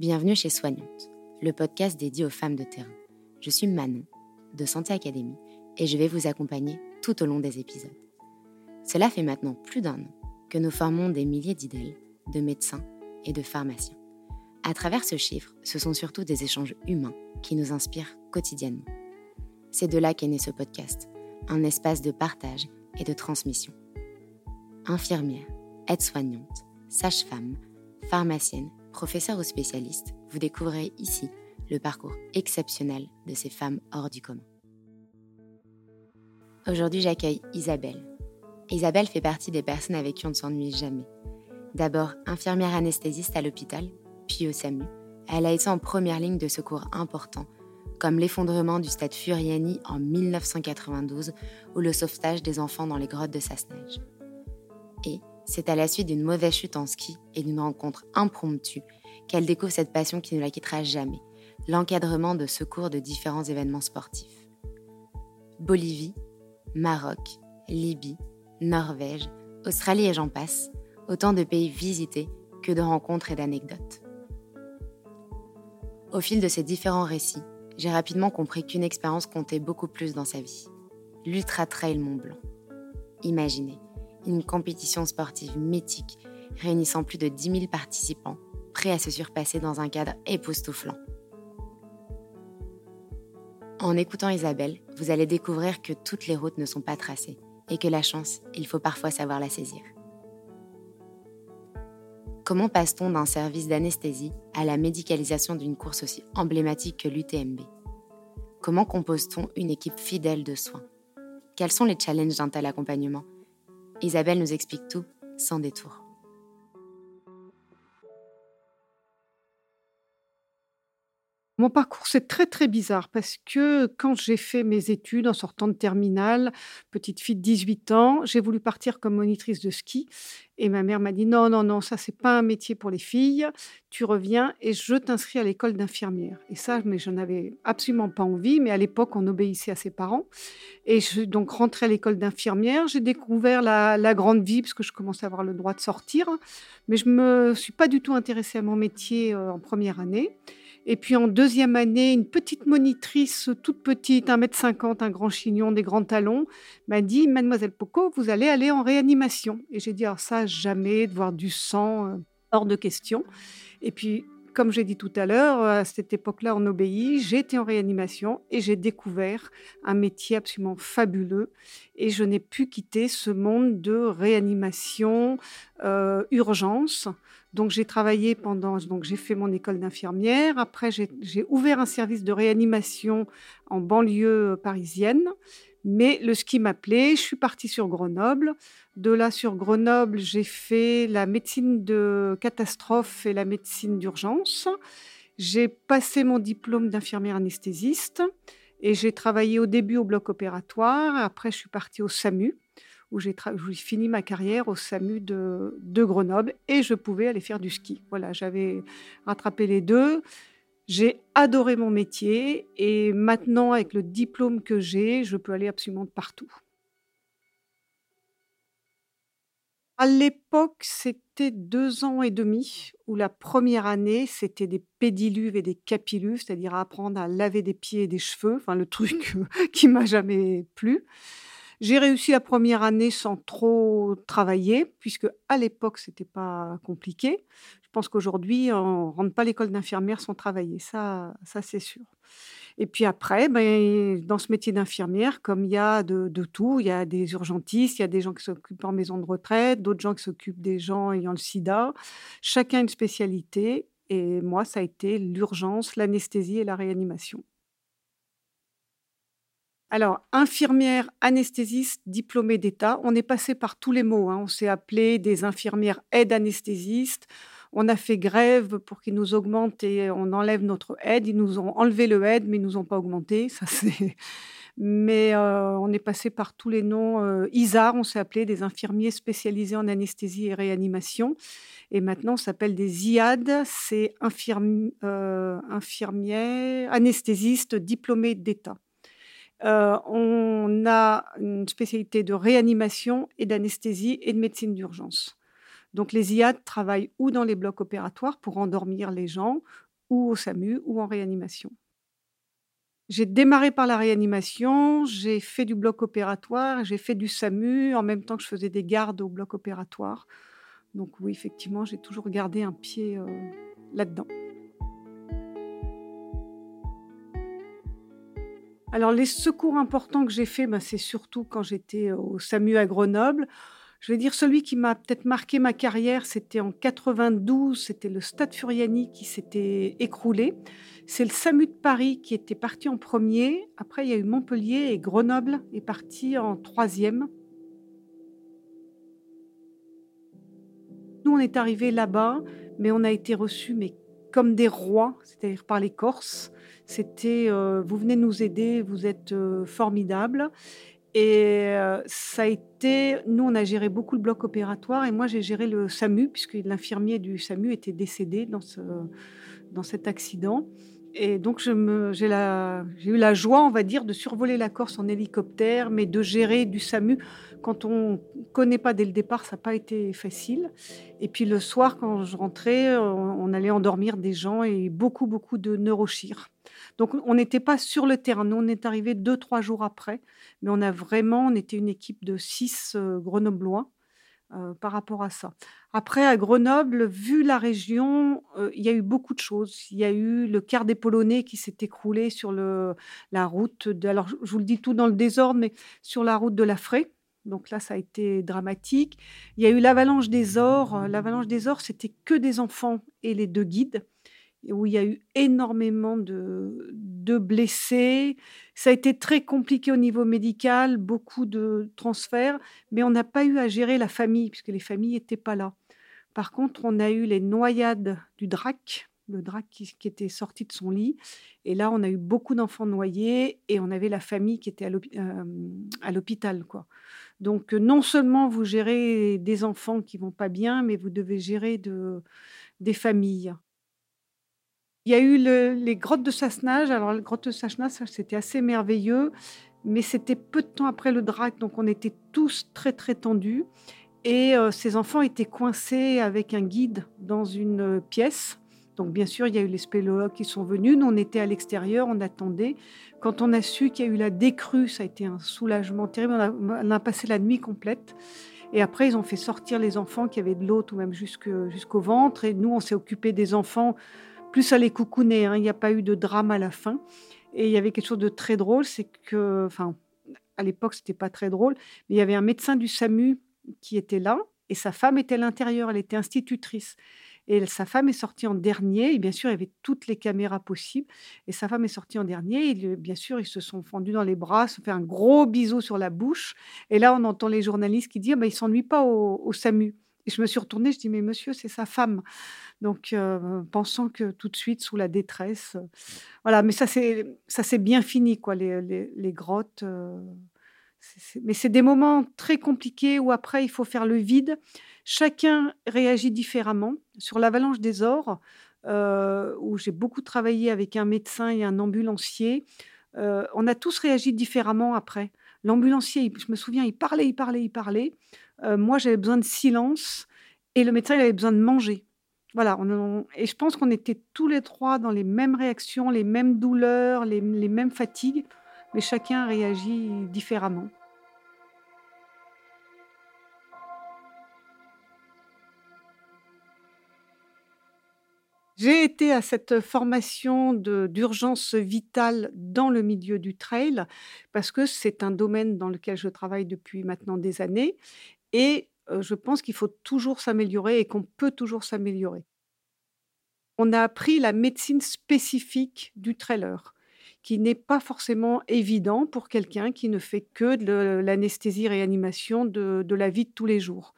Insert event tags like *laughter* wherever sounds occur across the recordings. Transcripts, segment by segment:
Bienvenue chez Soignante, le podcast dédié aux femmes de terrain. Je suis Manon, de Santé Académie, et je vais vous accompagner tout au long des épisodes. Cela fait maintenant plus d'un an que nous formons des milliers d'idèles, de médecins et de pharmaciens. À travers ce chiffre, ce sont surtout des échanges humains qui nous inspirent quotidiennement. C'est de là qu'est né ce podcast, un espace de partage et de transmission. Infirmières, aides-soignantes, sages-femmes, pharmaciennes, professeurs ou spécialistes, vous découvrirez ici le parcours exceptionnel de ces femmes hors du commun. Aujourd'hui, j'accueille Isabelle. Isabelle fait partie des personnes avec qui on ne s'ennuie jamais. D'abord infirmière anesthésiste à l'hôpital, puis au SAMU, elle a été en première ligne de secours importants, comme l'effondrement du stade Furiani en 1992 ou le sauvetage des enfants dans les grottes de Sassenage. Et c'est à la suite d'une mauvaise chute en ski et d'une rencontre impromptue qu'elle découvre cette passion qui ne la quittera jamais, l'encadrement de secours de différents événements sportifs. Bolivie, Maroc, Libye, Norvège, Australie et j'en passe, autant de pays visités que de rencontres et d'anecdotes. Au fil de ces différents récits, j'ai rapidement compris qu'une expérience comptait beaucoup plus dans sa vie. L'Ultra Trail Mont Blanc. Imaginez, une compétition sportive mythique réunissant plus de 10 000 participants, prêts à se surpasser dans un cadre époustouflant. En écoutant Isabelle, vous allez découvrir que toutes les routes ne sont pas tracées et que la chance, il faut parfois savoir la saisir. Comment passe-t-on d'un service d'anesthésie à la médicalisation d'une course aussi emblématique que l'UTMB Comment compose-t-on une équipe fidèle de soins? Quels sont les challenges d'un tel accompagnement? Isabelle nous explique tout sans détour. Mon parcours, c'est très, très bizarre parce que quand j'ai fait mes études en sortant de terminale, petite fille de 18 ans, j'ai voulu partir comme monitrice de ski et ma mère m'a dit: «Non, non, non, ça c'est pas un métier pour les filles, tu reviens et je t'inscris à l'école d'infirmière» et ça, mais je n'avais absolument pas envie, mais à l'époque, on obéissait à ses parents. Et je suis donc rentrée à l'école d'infirmière. J'ai découvert la la grande vie parce que je commençais à avoir le droit de sortir, mais je me suis pas du tout intéressée à mon métier, heu, en première année et puis en deuxième année, une petite monitrice toute petite, 1,50 m, un grand chignon, des grands talons, m'a dit Mademoiselle Poco, vous allez aller en réanimation. Et j'ai dit Alors, ça, jamais, de voir du sang, euh, hors de question. Et puis, comme j'ai dit tout à l'heure, à cette époque-là, on obéit. J'ai été en réanimation et j'ai découvert un métier absolument fabuleux. Et je n'ai pu quitter ce monde de réanimation, euh, urgence. Donc j'ai travaillé pendant, donc j'ai fait mon école d'infirmière. Après j'ai ouvert un service de réanimation en banlieue parisienne. Mais le ski m'appelait, je suis partie sur Grenoble. De là sur Grenoble, j'ai fait la médecine de catastrophe et la médecine d'urgence. J'ai passé mon diplôme d'infirmière anesthésiste et j'ai travaillé au début au bloc opératoire. Après, je suis partie au SAMU où j'ai fini ma carrière au SAMU de, de, Grenoble et je pouvais aller faire du ski. Voilà, j'avais rattrapé les deux. J'ai adoré mon métier et maintenant, avec le diplôme que j'ai, je peux aller absolument de partout. À l'époque, c'était deux ans et demi, où la première année, c'était des pédiluves et des capilluves, c'est-à-dire apprendre à laver des pieds et des cheveux, enfin le truc *laughs* qui m'a jamais plu. J'ai réussi la première année sans trop travailler, puisque à l'époque, c'était pas compliqué. Je pense qu'aujourd'hui, on rentre pas l'école d'infirmière sans travailler, ça ça c'est sûr. Et puis après, ben, dans ce métier d'infirmière, comme il y a de tout, il y a des urgentistes, il y a des gens qui s'occupent en maison de retraite, d'autres gens qui s'occupent des gens ayant le sida. Chacun une spécialité et moi, ça a été l'urgence, l'anesthésie et la réanimation. Alors, infirmière, anesthésiste, diplômée d'État, on est passé par tous les mots. Hein. On s'est appelé des infirmières aides anesthésistes. On a fait grève pour qu'ils nous augmentent et on enlève notre aide. Ils nous ont enlevé le aide, mais ils nous ont pas augmenté. *laughs* Ça, c'est... Mais euh, on est passé par tous les noms. Euh, ISAR, on s'est appelé des infirmiers spécialisés en anesthésie et réanimation. Et maintenant, on s'appelle des IAD, c'est infirmi, euh, infirmières, anesthésistes diplômés d'État. Euh, on a une spécialité de réanimation et d'anesthésie et de médecine d'urgence. Donc les IAD travaillent ou dans les blocs opératoires pour endormir les gens, ou au SAMU ou en réanimation. J'ai démarré par la réanimation, j'ai fait du bloc opératoire, j'ai fait du SAMU en même temps que je faisais des gardes au bloc opératoire. Donc oui, effectivement, j'ai toujours gardé un pied, heu, là-dedans. Alors les secours importants que j'ai faits, bah, c'est surtout quand j'étais au SAMU à Grenoble. Je vais dire celui qui m'a peut-être marqué ma carrière, c'était en 92, c'était le Stade Furiani qui s'était écroulé. C'est le SAMU de Paris qui était parti en premier. Après, il y a eu Montpellier et Grenoble est parti en troisième. Nous, on est arrivés là-bas, mais on a été reçus mais comme des rois, c'est-à-dire par les Corses. C'était, heu: «Vous venez nous aider, vous êtes, heu, formidables» et heu, ça a été nous, on a géré beaucoup le bloc opératoire et moi, j'ai géré le SAMU puisque l'infirmier du SAMU était décédé dans ce dans cet accident. Et donc j'ai eu la joie, on va dire, de survoler la Corse en hélicoptère, mais de gérer du SAMU. Quand on connaît pas dès le départ, ça n'a pas été facile. Et puis le soir, quand je rentrais, on on allait endormir des gens et beaucoup, beaucoup de neurochir. Donc on n'était pas sur le terrain. Nous, on est arrivés 2-3 jours après, mais on a vraiment on était une équipe de 6, heu, Grenoblois, heu, par rapport à ça. Après à Grenoble, vu la région, heu, il y a eu beaucoup de choses. Il y a eu le quart des Polonais qui s'est écroulé sur le la route de alors je vous le dis tout dans le désordre, mais sur la route de La Fraye. Donc là, ça a été dramatique. Il y a eu l'avalanche des Ors. L'avalanche des Ors, c'était que des enfants et les 2 guides où il y a eu énormément de blessés. Ça a été très compliqué au niveau médical, beaucoup de transferts, mais on n'a pas eu à gérer la famille puisque les familles étaient pas là. Par contre, on a eu les noyades du Drac, le Drac qui était sorti de son lit et là, on a eu beaucoup d'enfants noyés et on avait la famille qui était à à l'hôpital, quoi. Donc non seulement vous gérez des enfants qui vont pas bien, mais vous devez gérer de des familles. Il y a eu le les grottes de Sassenage. Alors les grottes de Sassenage, c'était assez merveilleux, mais c'était peu de temps après le Drac, donc on était tous très, très tendus et heu, ces enfants étaient coincés avec un guide dans une, heu, pièce. Donc bien sûr, il y a eu les spéléologues qui sont venus. Nous, on était à l'extérieur, on attendait. Quand on a su qu'il y a eu la décrue, ça a été un soulagement terrible. On a on a passé la nuit complète et après ils ont fait sortir les enfants qui avaient de l'eau tout même jusqu'au ventre et nous, on s'est occupés des enfants plus à les coucouner, hein. Il y a pas eu de drame à la fin. Et il y avait quelque chose de très drôle, c'est que enfin, à l'époque, c'était pas très drôle, mais il y avait un médecin du SAMU qui était là et sa femme était à l'intérieur, elle était institutrice. Et sa femme est sortie en dernier et bien sûr, il y avait toutes les caméras possibles et sa femme est sortie en dernier et bien sûr, ils se sont fondus dans les bras, se fait un gros bisou sur la bouche et là, on entend les journalistes qui disent: «Ah bah, il s'ennuie pas au au SAMU» je me suis retournée, je dis: «Mais monsieur, c'est sa femme». Donc heu, pensant que tout de suite sous la détresse, heu, voilà, mais ça c'est ça s'est bien fini quoi, les les grottes, c'est c'est mais c'est des moments très compliqués où après il faut faire le vide. Chacun réagit différemment. Sur l'avalanche des Ors, où j'ai beaucoup travaillé avec un médecin et un ambulancier, on a tous réagi différemment après. L'ambulancier, je me souviens, il parlait, il parlait, il parlait. Heu, moi, j'avais besoin de silence et le médecin, il avait besoin de manger. Voilà, et je pense qu'on était tous les 3 dans les mêmes réactions, les mêmes douleurs, les mêmes fatigues, mais chacun réagit différemment. J'ai été à cette formation d'urgence vitale dans le milieu du trail parce que c'est un domaine dans lequel je travaille depuis maintenant des années et je pense qu'il faut toujours s'améliorer et qu'on peut toujours s'améliorer. On a appris la médecine spécifique du trailer, qui n'est pas forcément évident pour quelqu'un qui ne fait que de l'anesthésie-réanimation de de la vie de tous les jours.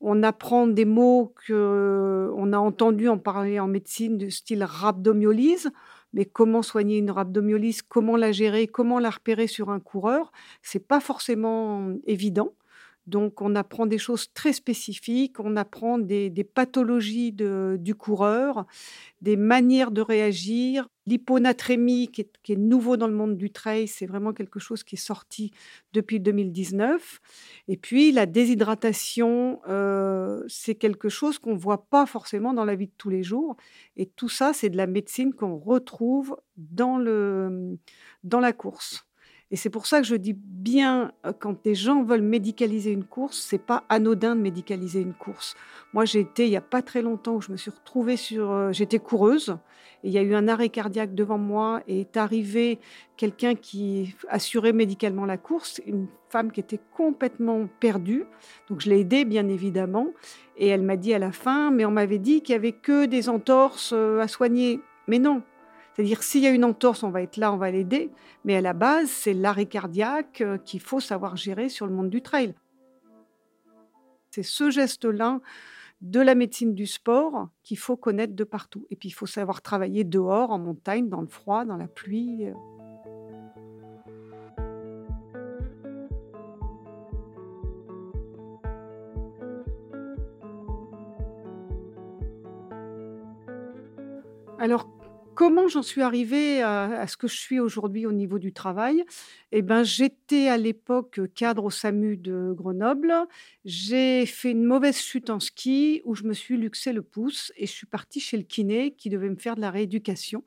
On apprend des mots qu'on a entendus en parler en médecine du style rhabdomyolyse, mais comment soigner une rhabdomyolyse? Comment la gérer? Comment la repérer sur un coureur? C'est pas forcément évident. Donc on apprend des choses très spécifiques, on apprend des pathologies du coureur, des manières de réagir. L'hyponatrémie qui est nouveau dans le monde du trail, c'est vraiment quelque chose qui est sorti depuis 2019 et puis la déshydratation, heu, c'est quelque chose qu'on voit pas forcément dans la vie de tous les jours et tout ça, c'est de la médecine qu'on retrouve dans la course. Et c'est pour ça que je dis bien, heu, quand des gens veulent médicaliser une course, c'est pas anodin de médicaliser une course. Moi, j'ai été il y a pas très longtemps où je me suis retrouvée sur, heu j'étais coureuse et il y a eu un arrêt cardiaque devant moi et est arrivé quelqu'un qui assurait médicalement la course, une femme qui était complètement perdue. Donc je l'ai aidée bien évidemment et elle m'a dit à la fin: «Mais on m'avait dit qu'il y avait que des entorses, heu, à soigner». Mais non! C'est-à-dire s'il y a une entorse, on va être là, on va l'aider, mais à la base, c'est l'arrêt cardiaque, heu, qu'il faut savoir gérer sur le monde du trail. C'est ce geste-là de la médecine du sport qu'il faut connaître de partout et puis il faut savoir travailler dehors, en montagne, dans le froid, dans la pluie, heu. Alors Comment j'en suis arrivée à ce que je suis aujourd'hui au niveau du travail? Et ben, j'étais à l'époque, cadre au SAMU de Grenoble. J'ai fait une mauvaise chute en ski où je me suis luxé le pouce et je suis partie chez le kiné qui devait me faire de la rééducation.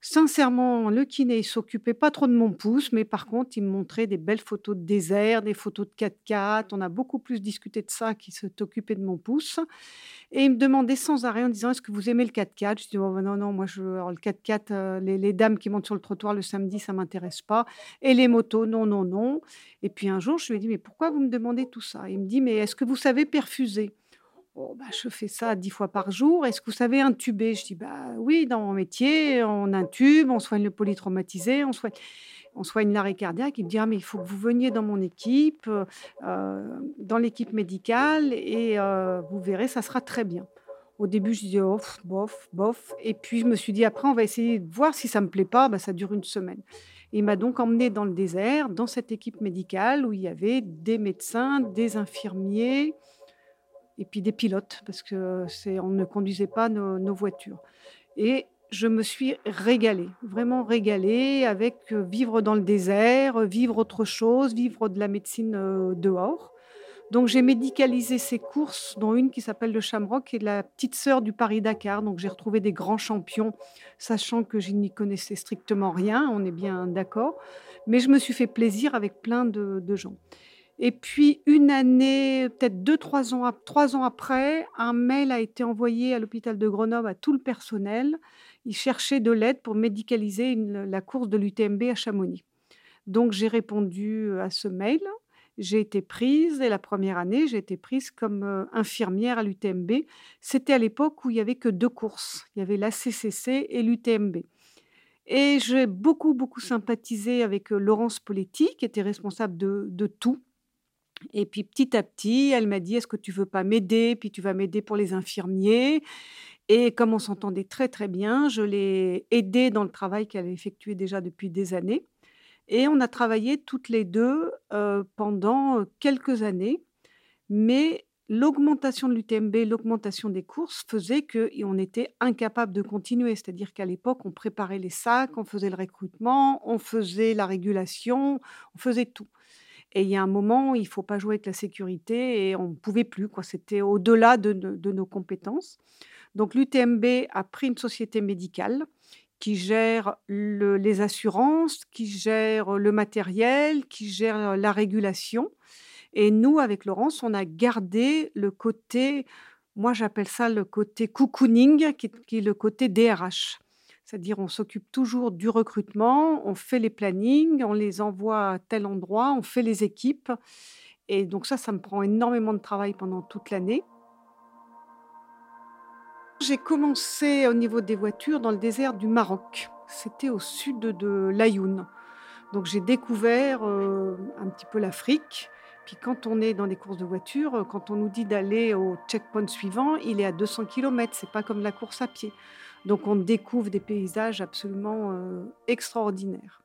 Sincèrement, le kiné, il s'occupait pas trop de mon pouce, mais par contre, il me montrait des belles photos de désert, des photos de 4x4. On a beaucoup plus discuté de ça qu'il s'est occupé de mon pouce et il me demandait sans arrêt en disant: «Est-ce que vous aimez le 4x4?» je dis: «Oh non, non, moi je le 4x4, heu, les les dames qui montent sur le trottoir le samedi, ça m'intéresse pas et les motos, non, non, non» et puis un jour, je lui ai dit: «Mais pourquoi vous me demandez tout ça?» il me dit: «Mais est-ce que vous savez perfuser?» Bah, je fais ça 10 fois par jour. Est-ce que vous savez intuber? Je dis: «Bah, oui, dans mon métier, on intube, on soigne le polytraumatisé, on soigne on soigne l'arrêt cardiaque». Il me dit: «Ah mais il faut que vous veniez dans mon équipe, heu, dans l'équipe médicale et heu, vous verrez, ça sera très bien». Au début, je disais: «Oh bof, bof» et puis je me suis dit: «Après, on va essayer de voir si ça me plaît pas, bah, ça dure une semaine». Il m'a donc emmenée dans le désert, dans cette équipe médicale où il y avait des médecins, des infirmiers et puis des pilotes parce que c'est on ne conduisait pas nos voitures et je me suis régalée, vraiment régalée avec, heu, vivre dans le désert, vivre autre chose, vivre de la médecine, heu, dehors. Donc j'ai médicalisé ces courses, dont une qui s'appelle le Shamrock, qui est la petite sœur du Paris-Dakar. Donc j'ai retrouvé des grands champions, sachant que je n'y connaissais strictement rien, on est bien d'accord. Mais je me suis fait plaisir avec plein de gens. Et puis une année, peut-être deux trois ans ap 3 ans après, un mail a été envoyé à l'hôpital de Grenoble à tout le personnel. Ils cherchaient de l'aide pour médicaliser la course de l'UTMB à Chamonix. Donc j'ai répondu, à ce mail. J'ai été prise et la première année, j'ai été prise comme, heu, infirmière à l'UTMB. C'était à l'époque où il y avait que 2 courses. Il y avait la CCC et l'UTMB et j'ai beaucoup, beaucoup sympathisé avec, heu, Laurence Poletti qui était responsable de tout. Et puis petit à petit, elle m'a dit: «Est-ce que tu veux pas m'aider? Puis tu vas m'aider pour les infirmiers» et comme on s'entendait très, très bien, je l'ai aidée dans le travail qu'elle effectuait déjà depuis des années et on a travaillé toutes les 2 heu, pendant, heu, quelques années. Mais l'augmentation de l'UTMB, l'augmentation des courses faisait qu'on était incapable de continuer. C'est-à-dire qu'à l'époque, on préparait les sacs, on faisait le recrutement, on faisait la régulation, on faisait tout. Et il y a un moment il faut pas jouer avec la sécurité et on ne pouvait plus. C'était au-delà de nos compétences. Donc l'UTMB a pris une société médicale qui gère le les assurances, qui gère le matériel, qui gère la régulation et nous, avec Laurence, on a gardé le côté moi j'appelle ça le côté cocooning qui est le côté DRH. C'est-à-dire on s'occupe toujours du recrutement, on fait les plannings, on les envoie à tel endroit, on fait les équipes et donc ça, ça me prend énormément de travail pendant toute l'année. J'ai commencé au niveau des voitures dans le désert du Maroc. C'était au sud de l'Aïoun. Donc j'ai découvert, heu, un petit peu l'Afrique. Puis quand on est dans des courses de voiture, heu, quand on nous dit d'aller au checkpoint suivant, il est à 200 kilomètres, c'est pas comme la course à pied. Donc on découvre des paysages absolument, heu, extraordinaires.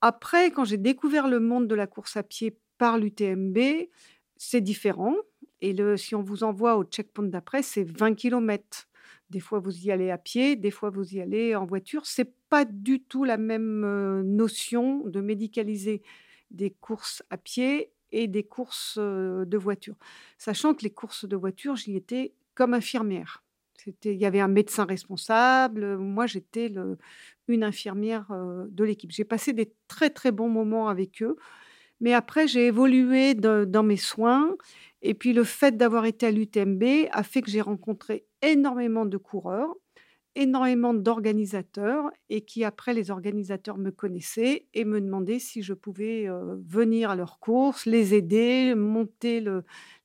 Après, quand j'ai découvert le monde de la course à pied par l'UTMB, c'est différent et si on vous envoie au checkpoint d'après, c'est 20 kilomètres. Des fois, vous y allez à pied, des fois, vous y allez en voiture. C'est pas du tout la même, heu, notion de médicaliser des courses à pied et des courses, heu, de voiture. Sachant que les courses de voiture, j'y étais comme infirmière. Il y avait un médecin responsable, moi j'étais une infirmière, heu, de l'équipe. J'ai passé des très, très bons moments avec eux, mais après j'ai évolué dans mes soins et puis le fait d'avoir été à l'UTMB a fait que j'ai rencontré énormément de coureurs, énormément d'organisateurs et qui après les organisateurs me connaissaient et me demandaient si je pouvais, heu, venir à leurs courses, les aider, monter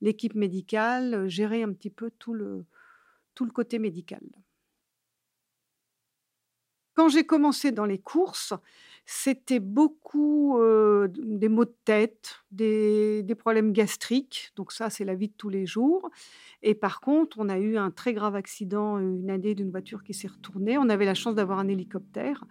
l'équipe médicale, gérer un petit peu tout le tout le côté médical. Quand j'ai commencé dans les courses, c'était beaucoup, des maux de tête, des des problèmes gastriques, donc ça, c'est la vie de tous les jours et par contre, on a eu un très grave accident une année d'une voiture qui s'est retournée. On avait la chance d'avoir un hélicoptère,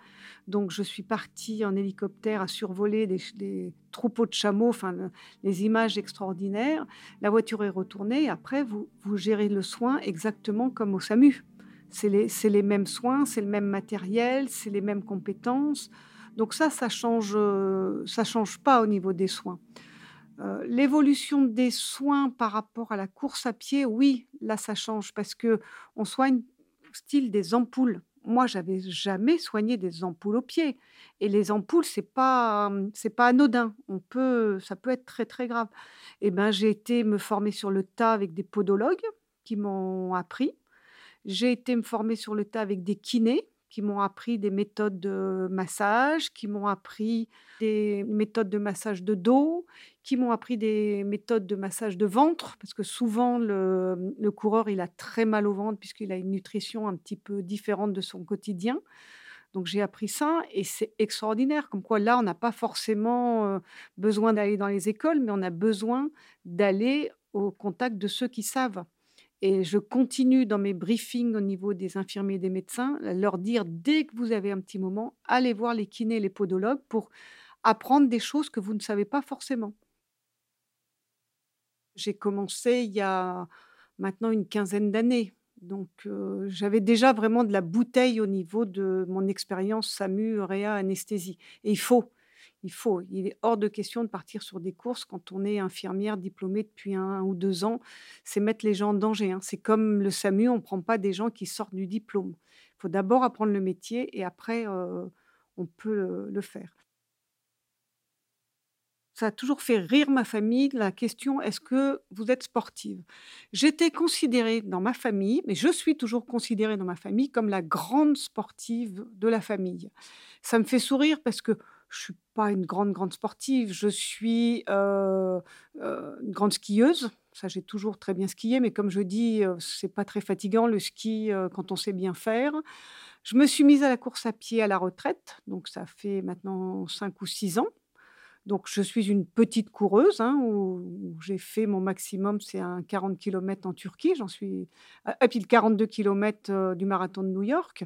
donc je suis partie en hélicoptère à survoler des des troupeaux de chameaux, enfin les images extraordinaires. La voiture est retournée et après vous vous gérez le soin exactement comme au SAMU. C'est les les mêmes soins, c'est le même matériel, c'est les mêmes compétences. Donc ça, ça change, heu, ça change pas au niveau des soins. Heu, l'évolution des soins par rapport à la course à pied, oui, là, ça change parce qu'on soigne style des ampoules. Moi, j'avais jamais soigné des ampoules aux pieds et les ampoules, c'est pas, c'est pas anodin. On peut ça peut être très, très grave et ben, j'ai été me former sur le tas avec des podologues qui m'ont appris. J'ai été me former sur le tas avec des kinés qui m'ont appris des méthodes de massage, qui m'ont appris des méthodes de massage de dos, qui m'ont appris des méthodes de massage de ventre parce que souvent le, le coureur, il a très mal au ventre puisqu'il a une nutrition un petit peu différente de son quotidien. Donc j'ai appris ça et c'est extraordinaire comme quoi là, on n'a pas forcément, heu, besoin d'aller dans les écoles, mais on a besoin d'aller au contact de ceux qui savent et je continue dans mes briefings au niveau des infirmiers et des médecins, leur dire: «Dès que vous avez un petit moment, allez voir les kinés, les podologues pour apprendre des choses que vous ne savez pas forcément». J'ai commencé il y a maintenant une quinzaine d'années, donc heu, j'avais déjà vraiment de la bouteille au niveau de mon expérience SAMU, réa, anesthésie et il faut, il faut. Il est hors de question de partir sur des courses quand on est infirmière diplômée depuis 1 ou 2 ans. C'est mettre les gens en danger, hein. C'est comme le SAMU, on prend pas des gens qui sortent du diplôme. Il faut d'abord apprendre le métier et après, heu, on peut le le faire. Ça a toujours fait rire ma famille, la question: «Est-ce que vous êtes sportive?» j'étais considérée dans ma famille, mais je suis toujours considérée dans ma famille comme la grande sportive de la famille. Ça me fait sourire parce que je suis pas une grande, grande sportive. Je suis, heu heu, une grande skieuse. Ça, j'ai toujours très bien skié, mais comme je dis, heu, c'est pas très fatigant le ski, heu, quand on sait bien faire. Je me suis mise à la course à pied à la retraite, donc ça fait maintenant 5 ou 6 ans. Donc je suis une petite coureuse, hein, où j'ai fait mon maximum, c'est un 40 kilomètres en Turquie, j'en suis ah et puis le 42 kilomètres, heu, du marathon de New York,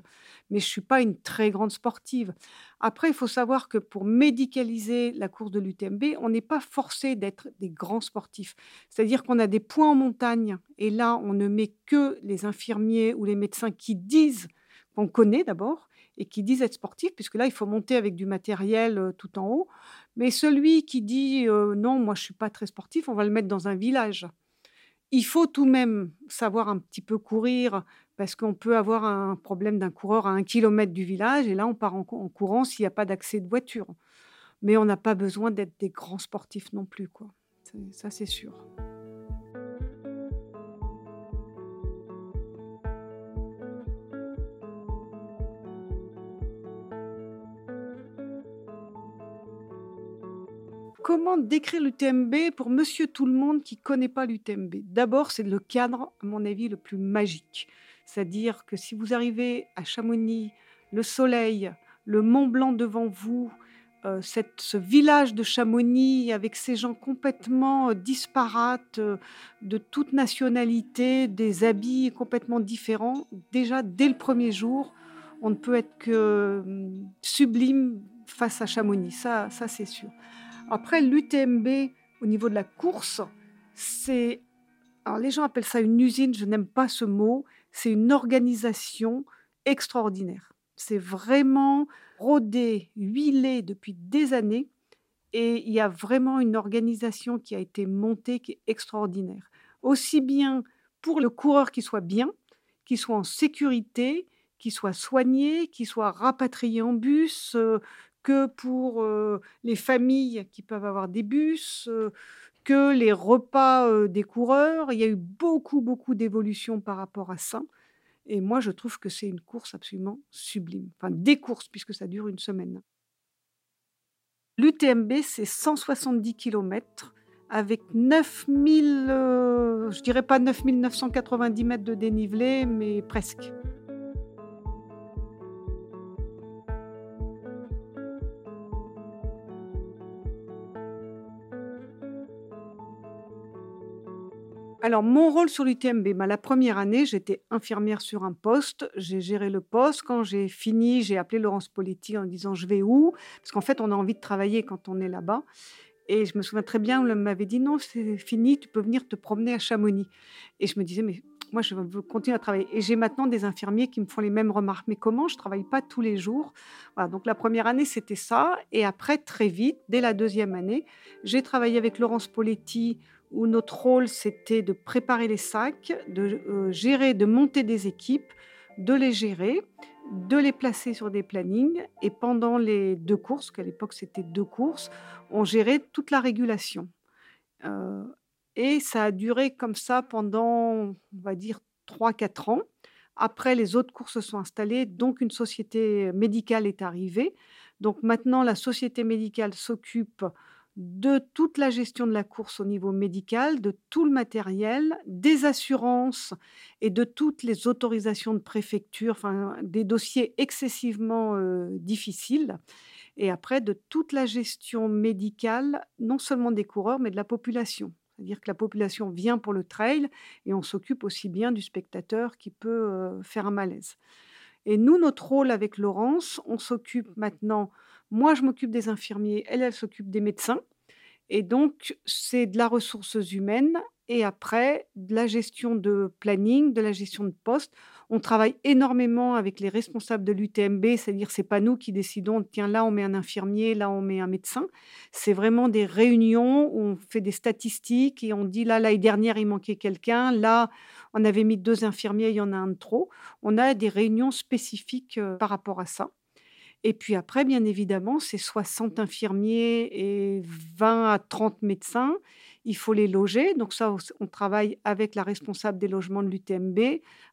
mais je suis pas une très grande sportive. Après, il faut savoir que pour médicaliser la course de l'UTMB, on n'est pas forcé d'être des grands sportifs. C'est-à-dire qu'on a des points en montagne et là, on ne met que les infirmiers ou les médecins qui disent qu'on connaît d'abord et qui disent être sportifs, puisque là, il faut monter avec du matériel, heu, tout en haut. Mais celui qui dit: «Heu, non, moi, je suis pas très sportif», on va le mettre dans un village. Il faut tout de même savoir un petit peu courir parce qu'on peut avoir un problème d'un coureur à 1 kilomètre du village et là, on part en en courant s'il y a pas d'accès de voiture. Mais on n'a pas besoin d'être des grands sportifs non plus, quoi. Ça, c'est sûr. Comment décrire l'UTMB pour monsieur tout le monde qui connaît pas l'UTMB? D'abord, c'est le cadre, à mon avis, le plus magique. C'est-à-dire que si vous arrivez à Chamonix, le soleil, le Mont Blanc devant vous, cette ce village de Chamonix avec ces gens complètement, heu, disparates, heu, de toute nationalité, des habits complètement différents. Déjà, dès le 1er jour, on ne peut être que, sublime face à Chamonix, ça ça c'est sûr. Après l'UTMB, au niveau de la course, C'est alors les gens appellent ça une usine, je n'aime pas ce mot, c'est une organisation extraordinaire. C'est vraiment rodé, huilé depuis des années et il y a vraiment une organisation qui a été montée qui est extraordinaire. Aussi bien pour le coureur qui soit bien, qui soit en sécurité, qui soit soigné, qui soit rapatrié en bus, euh, que pour les familles qui peuvent avoir des bus, que les repas des coureurs. Il y a eu beaucoup, beaucoup d'évolutions par rapport à ça. Et moi, je trouve que c'est une course absolument sublime. Enfin, des courses, puisque ça dure une semaine. L'UTMB, c'est 170 km avec 9000, je dirais pas 9990 mètres de dénivelé, mais presque. Alors, mon rôle sur l'UTMB, bah, la première année, j'étais infirmière sur un poste. J'ai géré le poste. Quand j'ai fini, j'ai appelé Laurence Poletti en disant je vais où? Parce qu'en fait, on a envie de travailler quand on est là-bas. Et je me souviens très bien, on m'avait dit non, c'est fini, tu peux venir te promener à Chamonix. Et je me disais, mais moi, je veux continuer à travailler. Et j'ai maintenant des infirmiers qui me font les mêmes remarques. Mais comment? Je travaille pas tous les jours. Voilà, donc la première année, c'était ça. Et après, très vite, dès la deuxième année, j'ai travaillé avec Laurence Poletti où notre rôle, c'était de préparer les sacs, de euh, gérer, de monter des équipes, de les gérer, de les placer sur des plannings. Et pendant les deux courses, qu'à l'époque c'était deux courses, on gérait toute la régulation. Euh, et ça a duré comme ça pendant, on va dire, 3-4 ans. Après, les autres courses se sont installées, donc une société médicale est arrivée. Donc maintenant, la société médicale s'occupe de toute la gestion de la course au niveau médical, de tout le matériel, des assurances et de toutes les autorisations de préfecture, enfin des dossiers excessivement difficiles. Et après, de toute la gestion médicale, non seulement des coureurs, mais de la population. C'est-à-dire que la population vient pour le trail et on s'occupe aussi bien du spectateur qui peut faire un malaise. Et nous, notre rôle avec Laurence, on s'occupe maintenant moi, je m'occupe des infirmiers, elle, elle s'occupe des médecins. Et donc, c'est de la ressources humaines et après de la gestion de planning, de la gestion de poste. On travaille énormément avec les responsables de l'UTMB, c'est-à-dire c'est pas nous qui décidons, tiens là on met un infirmier, là on met un médecin. C'est vraiment des réunions où on fait des statistiques et on dit là l'année dernière il manquait quelqu'un, là on avait mis deux infirmiers, il y en a un de trop. On a des réunions spécifiques euh, par rapport à ça. Et puis après, bien évidemment, c'est 60 infirmiers et 20 à 30 médecins. Il faut les loger. Donc ça, on travaille avec la responsable des logements de l'UTMB,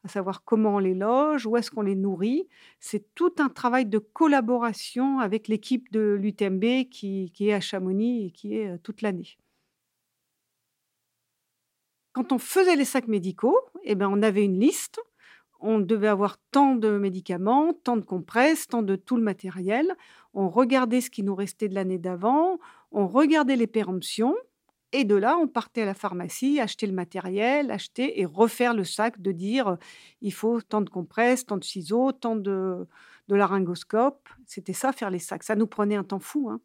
à savoir comment on les loge, où est-ce qu'on les nourrit. C'est tout un travail de collaboration avec l'équipe de l'UTMB qui, est à Chamonix et qui est toute l'année. Quand on faisait les sacs médicaux, eh ben, on avait une liste on devait avoir tant de médicaments, tant de compresses, tant de tout le matériel. On regardait ce qui nous restait de l'année d'avant, on regardait les péremptions, et de là, on partait à la pharmacie, acheter le matériel, acheter et refaire le sac de dire il faut tant de compresses, tant de ciseaux, tant de, de laryngoscope. C'était ça, faire les sacs. Ça nous prenait un temps fou. Hein.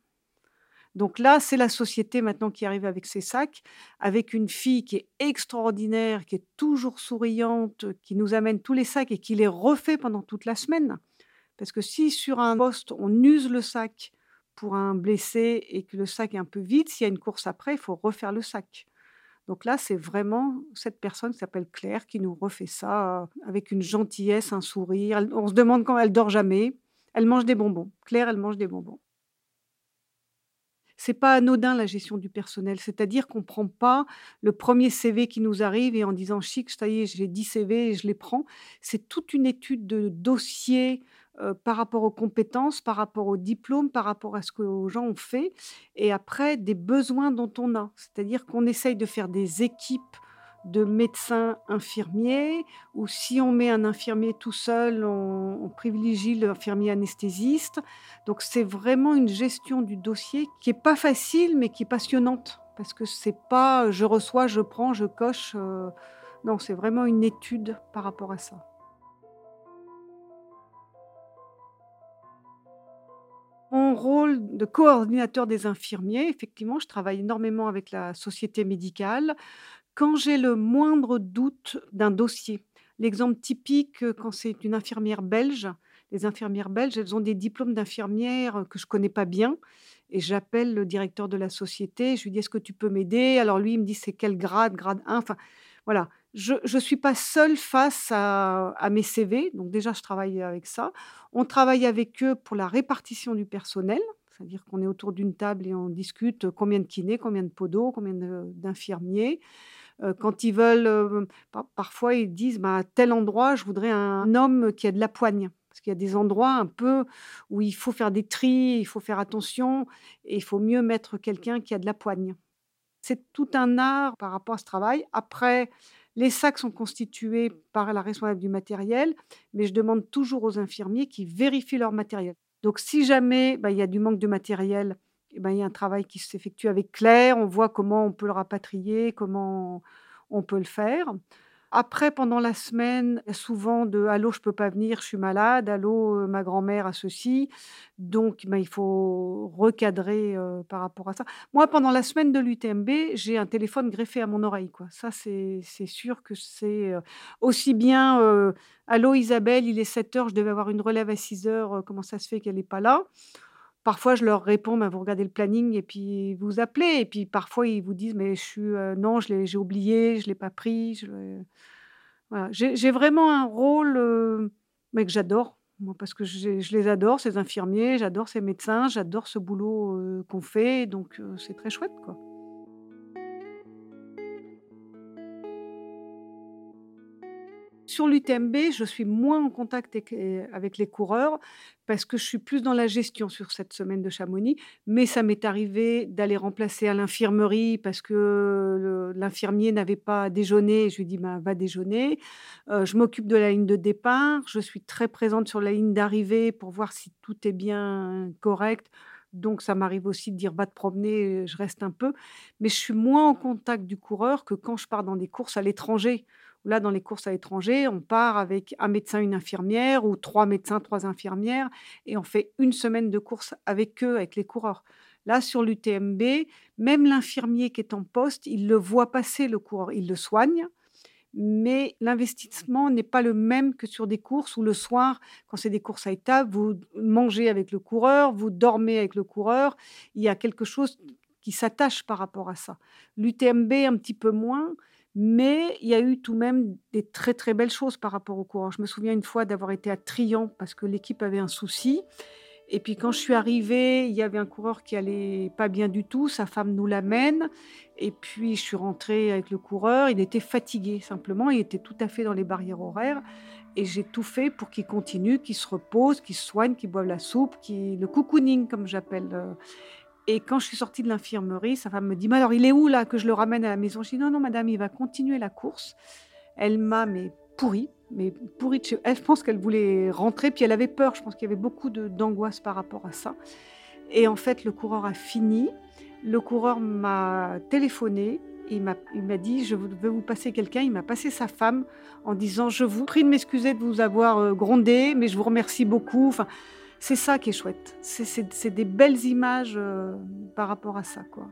Donc là, c'est la société maintenant qui arrive avec ses sacs, avec une fille qui est extraordinaire, qui est toujours souriante, qui nous amène tous les sacs et qui les refait pendant toute la semaine. Parce que si sur un poste, on use le sac pour un blessé et que le sac est un peu vide, s'il y a une course après, il faut refaire le sac. Donc là, c'est vraiment cette personne qui s'appelle Claire qui nous refait ça avec une gentillesse, un sourire. On se demande quand elle dort jamais. Elle mange des bonbons. Claire, elle mange des bonbons c'est pas anodin la gestion du personnel. C'est-à-dire qu'on prend pas le premier CV qui nous arrive et en disant chic, ça y est, j'ai 10 CV et je les prends. C'est toute une étude de dossier par rapport aux compétences, par rapport aux diplômes, par rapport à ce que les gens ont fait et après des besoins dont on a. C'est-à-dire qu'on essaye de faire des équipes de médecins infirmiers, ou si on met un infirmier tout seul, on, privilégie l'infirmier anesthésiste. Donc c'est vraiment une gestion du dossier qui est pas facile, mais qui est passionnante, parce que c'est pas je reçois, je prends, je coche. Euh, non, c'est vraiment une étude par rapport à ça. Mon rôle de coordinateur des infirmiers, effectivement, je travaille énormément avec la société médicale. Quand j'ai le moindre doute d'un dossier, l'exemple typique, heu, quand c'est une infirmière belge, les infirmières belges, elles ont des diplômes d'infirmières, que je connais pas bien et j'appelle le directeur de la société, je lui dis: «Est-ce que tu peux m'aider?» alors lui, il me dit: «C'est quel grade? Grade 1?» enfin voilà. Je je suis pas seule face à mes CV, donc déjà je travaille avec ça. On travaille avec eux pour la répartition du personnel, c'est-à-dire qu'on est autour d'une table et on discute, combien de kinés, combien de podos, combien d'infirmiers. Quand ils veulent, parfois ils disent: «Ben, à tel endroit, je voudrais un homme qui a de la poigne». Parce qu'il y a des endroits un peu où il faut faire des tris, il faut faire attention et il faut mieux mettre quelqu'un qui a de la poigne. C'est tout un art par rapport à ce travail. Après, les sacs sont constitués par la responsable du matériel, mais je demande toujours aux infirmiers qu'ils vérifient leur matériel. Donc si jamais, bah, il y a du manque de matériel et ben, il y a un travail qui s'effectue avec Claire, on voit comment on peut le rapatrier, comment on peut le faire. Après, pendant la semaine, souvent de: «Allô, je peux pas venir, je suis malade. Allô, heu, ma grand-mère a ceci». Donc ben, il faut recadrer, heu, par rapport à ça. Moi, pendant la semaine de l'UTMB, j'ai un téléphone greffé à mon oreille, quoi. Ça, c'est sûr que c'est, heu, aussi bien, heu: «Allô Isabelle, il est 07:00, je devais avoir une relève à 06:00, heu, comment ça se fait qu'elle est pas là?» Parfois, je leur réponds: «Ben, vous regardez le planning et puis vous appelez» et puis parfois ils vous disent: «Mais je suis, non, j'ai oublié, je l'ai pas pris, je l'ai» voilà. J'ai vraiment un rôle, mais que j'adore, moi, parce que je les adore ces infirmiers, j'adore ces médecins, j'adore ce boulot, qu'on fait donc c'est très chouette, quoi. Sur l'UTMB, je suis moins en contact avec les avec les coureurs parce que je suis plus dans la gestion sur cette semaine de Chamonix. Mais ça m'est arrivé d'aller remplacer à l'infirmerie parce que l'infirmier n'avait pas déjeuné. Je lui dis: «Ben, va déjeuner». Heu, je m'occupe de la ligne de départ. Je suis très présente sur la ligne d'arrivée pour voir si tout est bien correct. Donc ça m'arrive aussi de dire: «Va te promener», je reste un peu. Mais je suis moins en contact du coureur que quand je pars dans des courses à l'étranger. Là, dans les courses à l'étranger, on part avec un médecin, une infirmière ou 3 médecins, 3 infirmières et on fait une semaine de course avec eux, avec les coureurs. Là, sur l'UTMB, même l'infirmier qui est en poste, il le voit passer le coureur, il le soigne, mais l'investissement n'est pas le même que sur des courses où le soir, quand c'est des courses à étapes, vous mangez avec le coureur, vous dormez avec le coureur. Il y a quelque chose qui s'attache par rapport à ça. L'UTMB, un petit peu moins, mais il y a eu tout de même des très, très belles choses par rapport aux coureurs. Je me souviens une fois d'avoir été à Trient parce que l'équipe avait un souci. Et puis quand je suis arrivée, il y avait un coureur qui allait pas bien du tout, sa femme nous l'amène. Et puis je suis rentrée avec le coureur, il était fatigué simplement, il était tout à fait dans les barrières horaires. Et j'ai tout fait pour qu'il continue, qu'il se repose, qu'il se soigne, qu'il boive la soupe, qu'il le cocooning comme j'appelle, heu et quand je suis sortie de l'infirmerie, sa femme me dit: «Mais alors il est où là, que je le ramène à la maison?» je dis: «Non, non madame, il va continuer la course». Elle m'a mais pourrie, mais elle, je pense qu'elle voulait rentrer, puis elle avait peur, je pense qu'il y avait beaucoup d'angoisse par rapport à ça et en fait, le coureur a fini. Le coureur m'a téléphoné, m'a il m'a dit: «Je veux vous passer quelqu'un». Il m'a passé sa femme en disant: «Je vous prie de m'excuser de vous avoir, heu, grondé, mais je vous remercie beaucoup». C'est ça qui est chouette. C'est des belles images, heu, par rapport à ça, quoi.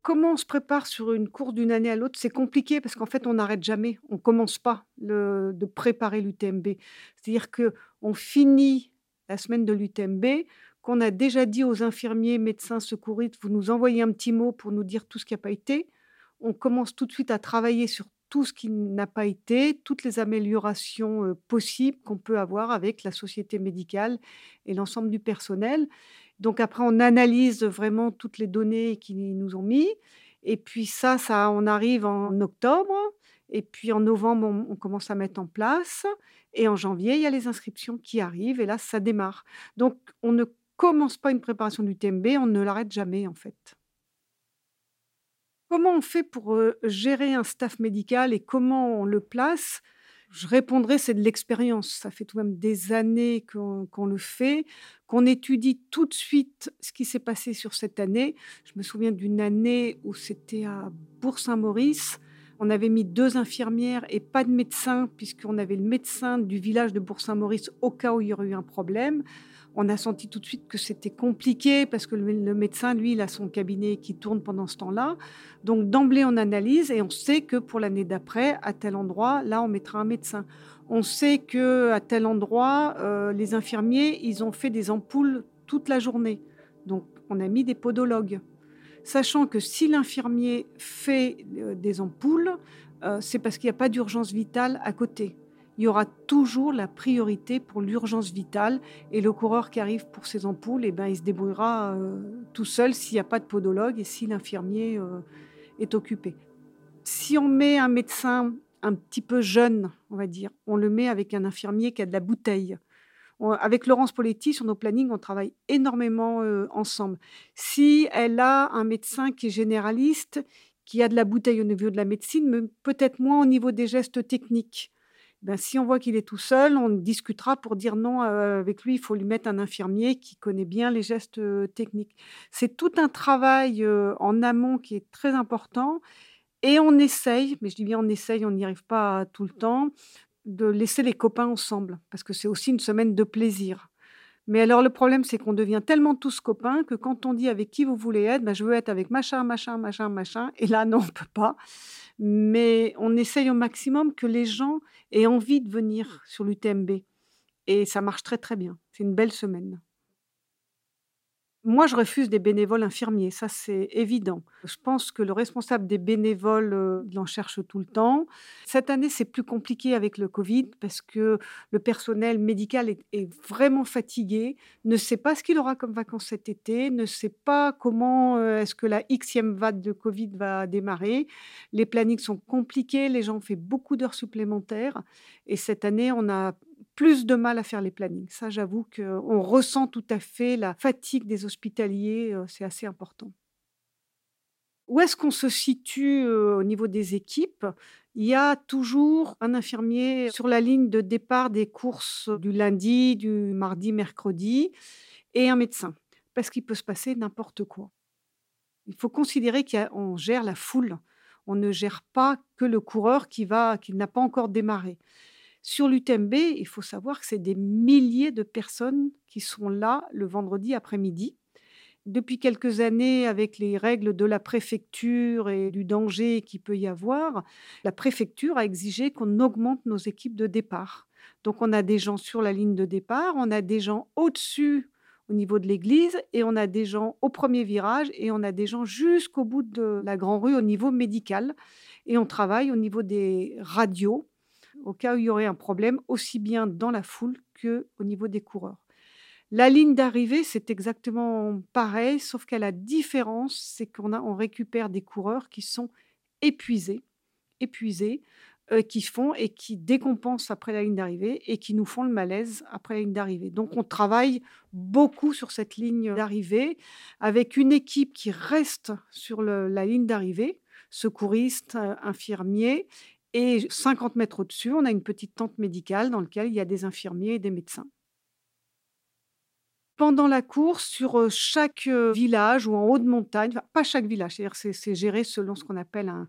Comment on se prépare sur une course d'une année à l'autre? C'est compliqué parce qu'en fait, on n'arrête jamais. On commence pas le de préparer l'UTMB. C'est-à-dire qu'on finit la semaine de l'UTMB, qu'on a déjà dit aux infirmiers, médecins, secouristes: «Vous nous envoyez un petit mot pour nous dire tout ce qui a pas été». On commence tout de suite à travailler sur tout ce qui n'a pas été, toutes les améliorations, possibles qu'on peut avoir avec la société médicale et l'ensemble du personnel. Donc après, on analyse vraiment toutes les données qu'ils nous ont mis et puis ça ça on arrive en octobre et puis en novembre, on on commence à mettre en place et en janvier, il y a les inscriptions qui arrivent et là, ça démarre. Donc on ne commence pas une préparation d'UTMB, on ne l'arrête jamais, en fait. Comment on fait pour, gérer un staff médical et comment on le place? Je répondrais: «C'est de l'expérience». Ça fait tout de même des années qu'on qu'on le fait, qu'on étudie tout de suite ce qui s'est passé sur cette année. Je me souviens d'une année où c'était à Bourg-Saint-Maurice, On avait mis deux infirmières et pas de médecin, puisqu'on avait le médecin du village de Bourg-Saint-Maurice au cas où il y aurait eu un problème. On a senti tout de suite que c'était compliqué parce que le, médecin, lui, il a son cabinet qui tourne pendant ce temps-là. Donc d'emblée, on analyse et on sait que pour l'année d'après, à tel endroit, là, on mettra un médecin. On sait que à tel endroit, euh, les infirmiers, ils ont fait des ampoules toute la journée. Donc on a mis des podologues. Sachant que si l'infirmier fait euh, des ampoules, euh, c'est parce qu'il n'y a pas d'urgence vitale à côté il y aura toujours la priorité pour l'urgence vitale et le coureur qui arrive pour ses ampoules, eh ben, il se débrouillera euh, tout seul s'il n'y a pas de podologue et si l'infirmier euh, est occupé. Si on met un médecin un petit peu jeune, on va dire, on le met avec un infirmier qui a de la bouteille. avec Laurence Poletti, sur nos plannings, on travaille énormément euh, ensemble. Si elle a un médecin qui est généraliste, qui a de la bouteille au niveau de la médecine, mais peut-être moins au niveau des gestes techniques, ben, si on voit qu'il est tout seul, on discutera pour dire non, euh, avec lui, il faut lui mettre un infirmier qui connaît bien les gestes euh, techniques. C'est tout un travail euh, en amont qui est très important. Et on essaye, mais je dis bien on essaye, on n'y arrive pas tout le temps, de laisser les copains ensemble, parce que c'est aussi une semaine de plaisir. Mais alors le problème, c'est qu'on devient tellement tous copains que quand on dit avec qui vous voulez être, ben, je veux être avec machin, machin, machin, machin, et là non, on ne peut pas. Mais on essaye au maximum que les gens aient envie de venir sur l'UTMB. Et ça marche très très bien. C'est une belle semaine. Moi, je refuse des bénévoles infirmiers, ça c'est évident. Je pense que le responsable des bénévoles, euh, il en cherche tout le temps. Cette année, c'est plus compliqué avec le Covid parce que le personnel médical est, vraiment fatigué, ne sait pas ce qu'il aura comme vacances cet été, ne sait pas comment euh, est-ce que la Xème vague de Covid va démarrer. Les plannings sont compliqués, les gens ont fait beaucoup d'heures supplémentaires. Et cette année, on a plus de mal à faire les plannings. Ça, j'avoue qu'on ressent tout à fait la fatigue des hospitaliers, euh, c'est assez important. Où est-ce qu'on se situe euh, au niveau des équipes? Il y a toujours un infirmier sur la ligne de départ des courses du lundi, du mardi, mercredi, et un médecin, parce qu'il peut se passer n'importe quoi. Il faut considérer qu'on gère la foule. On ne gère pas que le coureur qui, va, qui n'a pas encore démarré. Sur l'UTMB, il faut savoir que c'est des milliers de personnes qui sont là le vendredi après-midi. Depuis quelques années, avec les règles de la préfecture et du danger qu'il peut y avoir, la préfecture a exigé qu'on augmente nos équipes de départ. Donc on a des gens sur la ligne de départ, on a des gens au-dessus au niveau de l'église et on a des gens au premier virage et on a des gens jusqu'au bout de la Grand Rue au niveau médical. Et on travaille au niveau des radios au cas où il y aurait un problème, aussi bien dans la foule qu'au niveau des coureurs. La ligne d'arrivée, c'est exactement pareil, sauf qu'à la différence, c'est qu'on on récupère des coureurs qui sont épuisés, épuisés, euh, qui font et qui décompensent après la ligne d'arrivée et qui nous font le malaise après la ligne d'arrivée. Donc on travaille beaucoup sur cette ligne d'arrivée avec une équipe qui reste sur la ligne d'arrivée, secouristes, euh, infirmiers, et 50 mètres au-dessus, on a une petite tente médicale dans laquelle il y a des infirmiers et des médecins. Pendant la course, sur chaque village ou en haut de montagne, pas chaque village, c'est-à-dire c'est géré selon ce qu'on appelle un,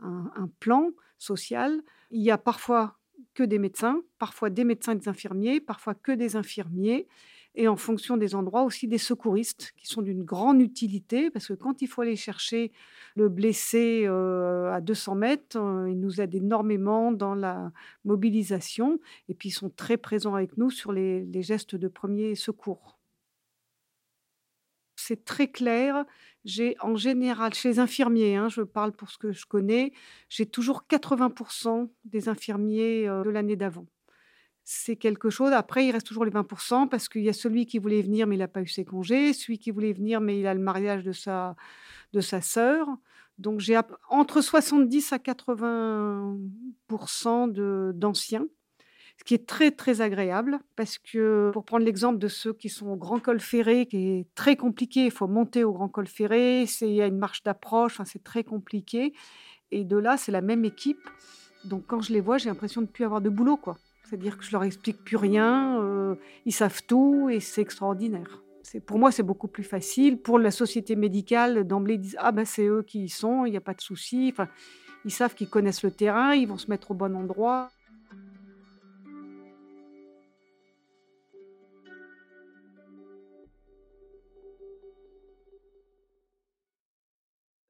un, plan social. Il y a parfois que des médecins, parfois des médecins et des infirmiers, parfois que des infirmiers et en fonction des endroits aussi des secouristes qui sont d'une grande utilité parce que quand il faut aller chercher le blessé euh, à 200 mètres, euh, ils nous aident énormément dans la mobilisation et puis ils sont très présents avec nous sur les, gestes de premier secours. C'est très clair. J'ai en général, chez les infirmiers, hein, je parle pour ce que je connais, j'ai toujours 80% des infirmiers euh, de l'année d'avant c'est quelque chose. Après, il reste toujours les 20% parce qu'il y a celui qui voulait venir, mais il n'a pas eu ses congés, celui qui voulait venir, mais il a le mariage de sa, de sa sœur. Donc, j'ai entre 70 à 80% d'anciens, ce qui est très, très agréable parce que, pour prendre l'exemple de ceux qui sont au Grand Col Ferré, qui est très compliqué, il faut monter au Grand Col Ferré, il y a une marche d'approche, c'est très compliqué. Et de là, c'est la même équipe. Donc, quand je les vois, j'ai l'impression de ne plus avoir de boulot, quoi. C'est-à-dire que je leur explique plus rien, euh, ils savent tout et c'est extraordinaire. Pour moi, c'est beaucoup plus facile. Pour la société médicale, d'emblée, ils disent Ah ben c'est eux qui y sont, il n'y a pas de souci. Enfin, Ils savent qu'ils connaissent le terrain, ils vont se mettre au bon endroit.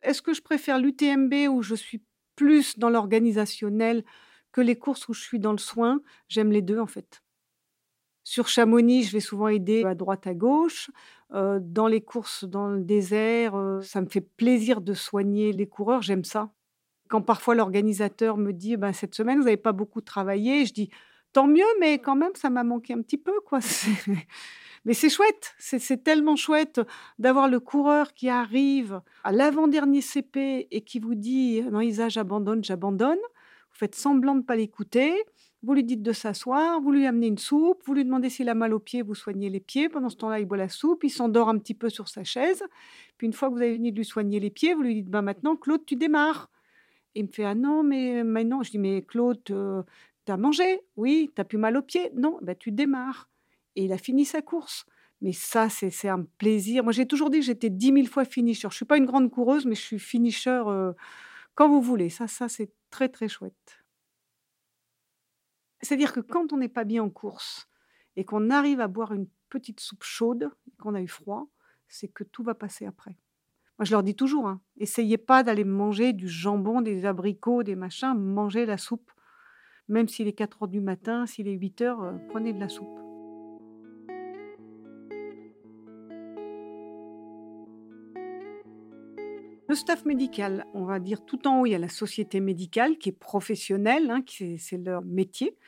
Est-ce que je préfère l'UTMB où je suis plus dans l'organisationnel que les courses où je suis dans le soin? J'aime les 2 en fait. Sur Chamonix, je vais souvent aider à droite, à gauche. Heu, dans les courses dans le désert, heu, ça me fait plaisir de soigner les coureurs, j'aime ça. Quand parfois l'organisateur me dit: «Ben, cette semaine, vous n'avez pas beaucoup travaillé», je dis: «Tant mieux, mais quand même, ça m'a manqué un petit peu, quoi». *laughs* Mais c'est chouette, c'est tellement chouette d'avoir le coureur qui arrive à l'avant-dernier CP et qui vous dit: «Non Isa, j'abandonne, j'abandonne». Faites semblant de ne pas l'écouter, vous lui dites de s'asseoir, vous lui amenez une soupe, vous lui demandez s'il a mal aux pieds, vous soignez les pieds. Pendant ce temps-là, il boit la soupe, il s'endort un petit peu sur sa chaise. Puis une fois que vous avez fini de lui soigner les pieds, vous lui dites: «Ben, maintenant Claude, tu démarres». Il me fait: «Ah non, mais non». Je dis: «Mais Claude, heu, tu as mangé? Oui. Tu as plus mal aux pieds? Non. Bah, tu démarres» et il a fini sa course. Mais ça, c'est un plaisir. Moi, j'ai toujours dit que j'étais 10 000 fois finisher. Je suis pas une grande coureuse, mais je suis finisher, heu, quand vous voulez. Ça ça, c'est très, très chouette. C'est-à-dire que quand on n'est pas bien en course et qu'on arrive à boire une petite soupe chaude qu'on a eu froid, c'est que tout va passer après. Moi, je leur dis toujours, hein: «Essayez pas d'aller manger du jambon, des abricots, des machins, mangez la soupe. Même s'il est 4:00 du matin, s'il est 8:00, heu, prenez de la soupe». Le staff médical, on va dire tout en haut, il y a la société médicale qui est professionnelle, hein, c'est leur métier.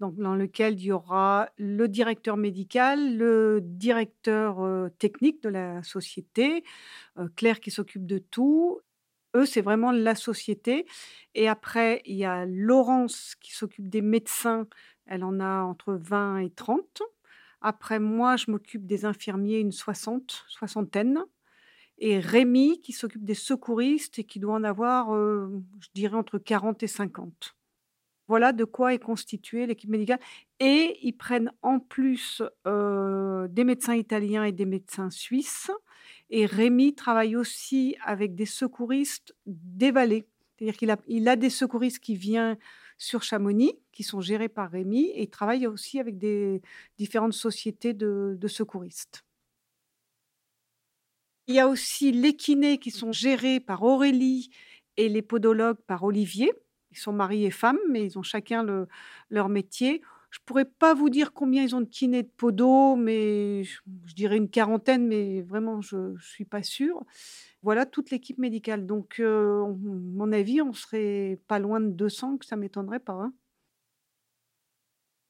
Donc dans lequel il y aura le directeur médical, le directeur, heu, technique de la société, heu, Claire qui s'occupe de tout. Eux, c'est vraiment la société et après il y a Laurence qui s'occupe des médecins, elle en a entre 20 et 30. Après moi, je m'occupe des infirmiers, une soixante, soixantaine et Rémi qui s'occupe des secouristes et qui doit en avoir, heu, je dirais entre 40 et 50. Voilà de quoi est constituée l'équipe médicale et ils prennent en plus, heu, des médecins italiens et des médecins suisses et Rémi travaille aussi avec des secouristes des vallées. C'est-à-dire qu'il a il a des secouristes qui vient sur Chamonix, qui sont gérés par Rémi et il travaille aussi avec des différentes sociétés de secouristes. Il y a aussi les kinés qui sont gérés par Aurélie et les podologues par Olivier. Ils sont mari et femme, mais ils ont chacun le leur métier. Je pourrais pas vous dire combien ils ont de kinés, de podos, mais je dirais une quarantaine, mais vraiment je je suis pas sûre. Voilà toute l'équipe médicale donc on mon avis, on serait pas loin de 200, que ça m'étonnerait pas, hein.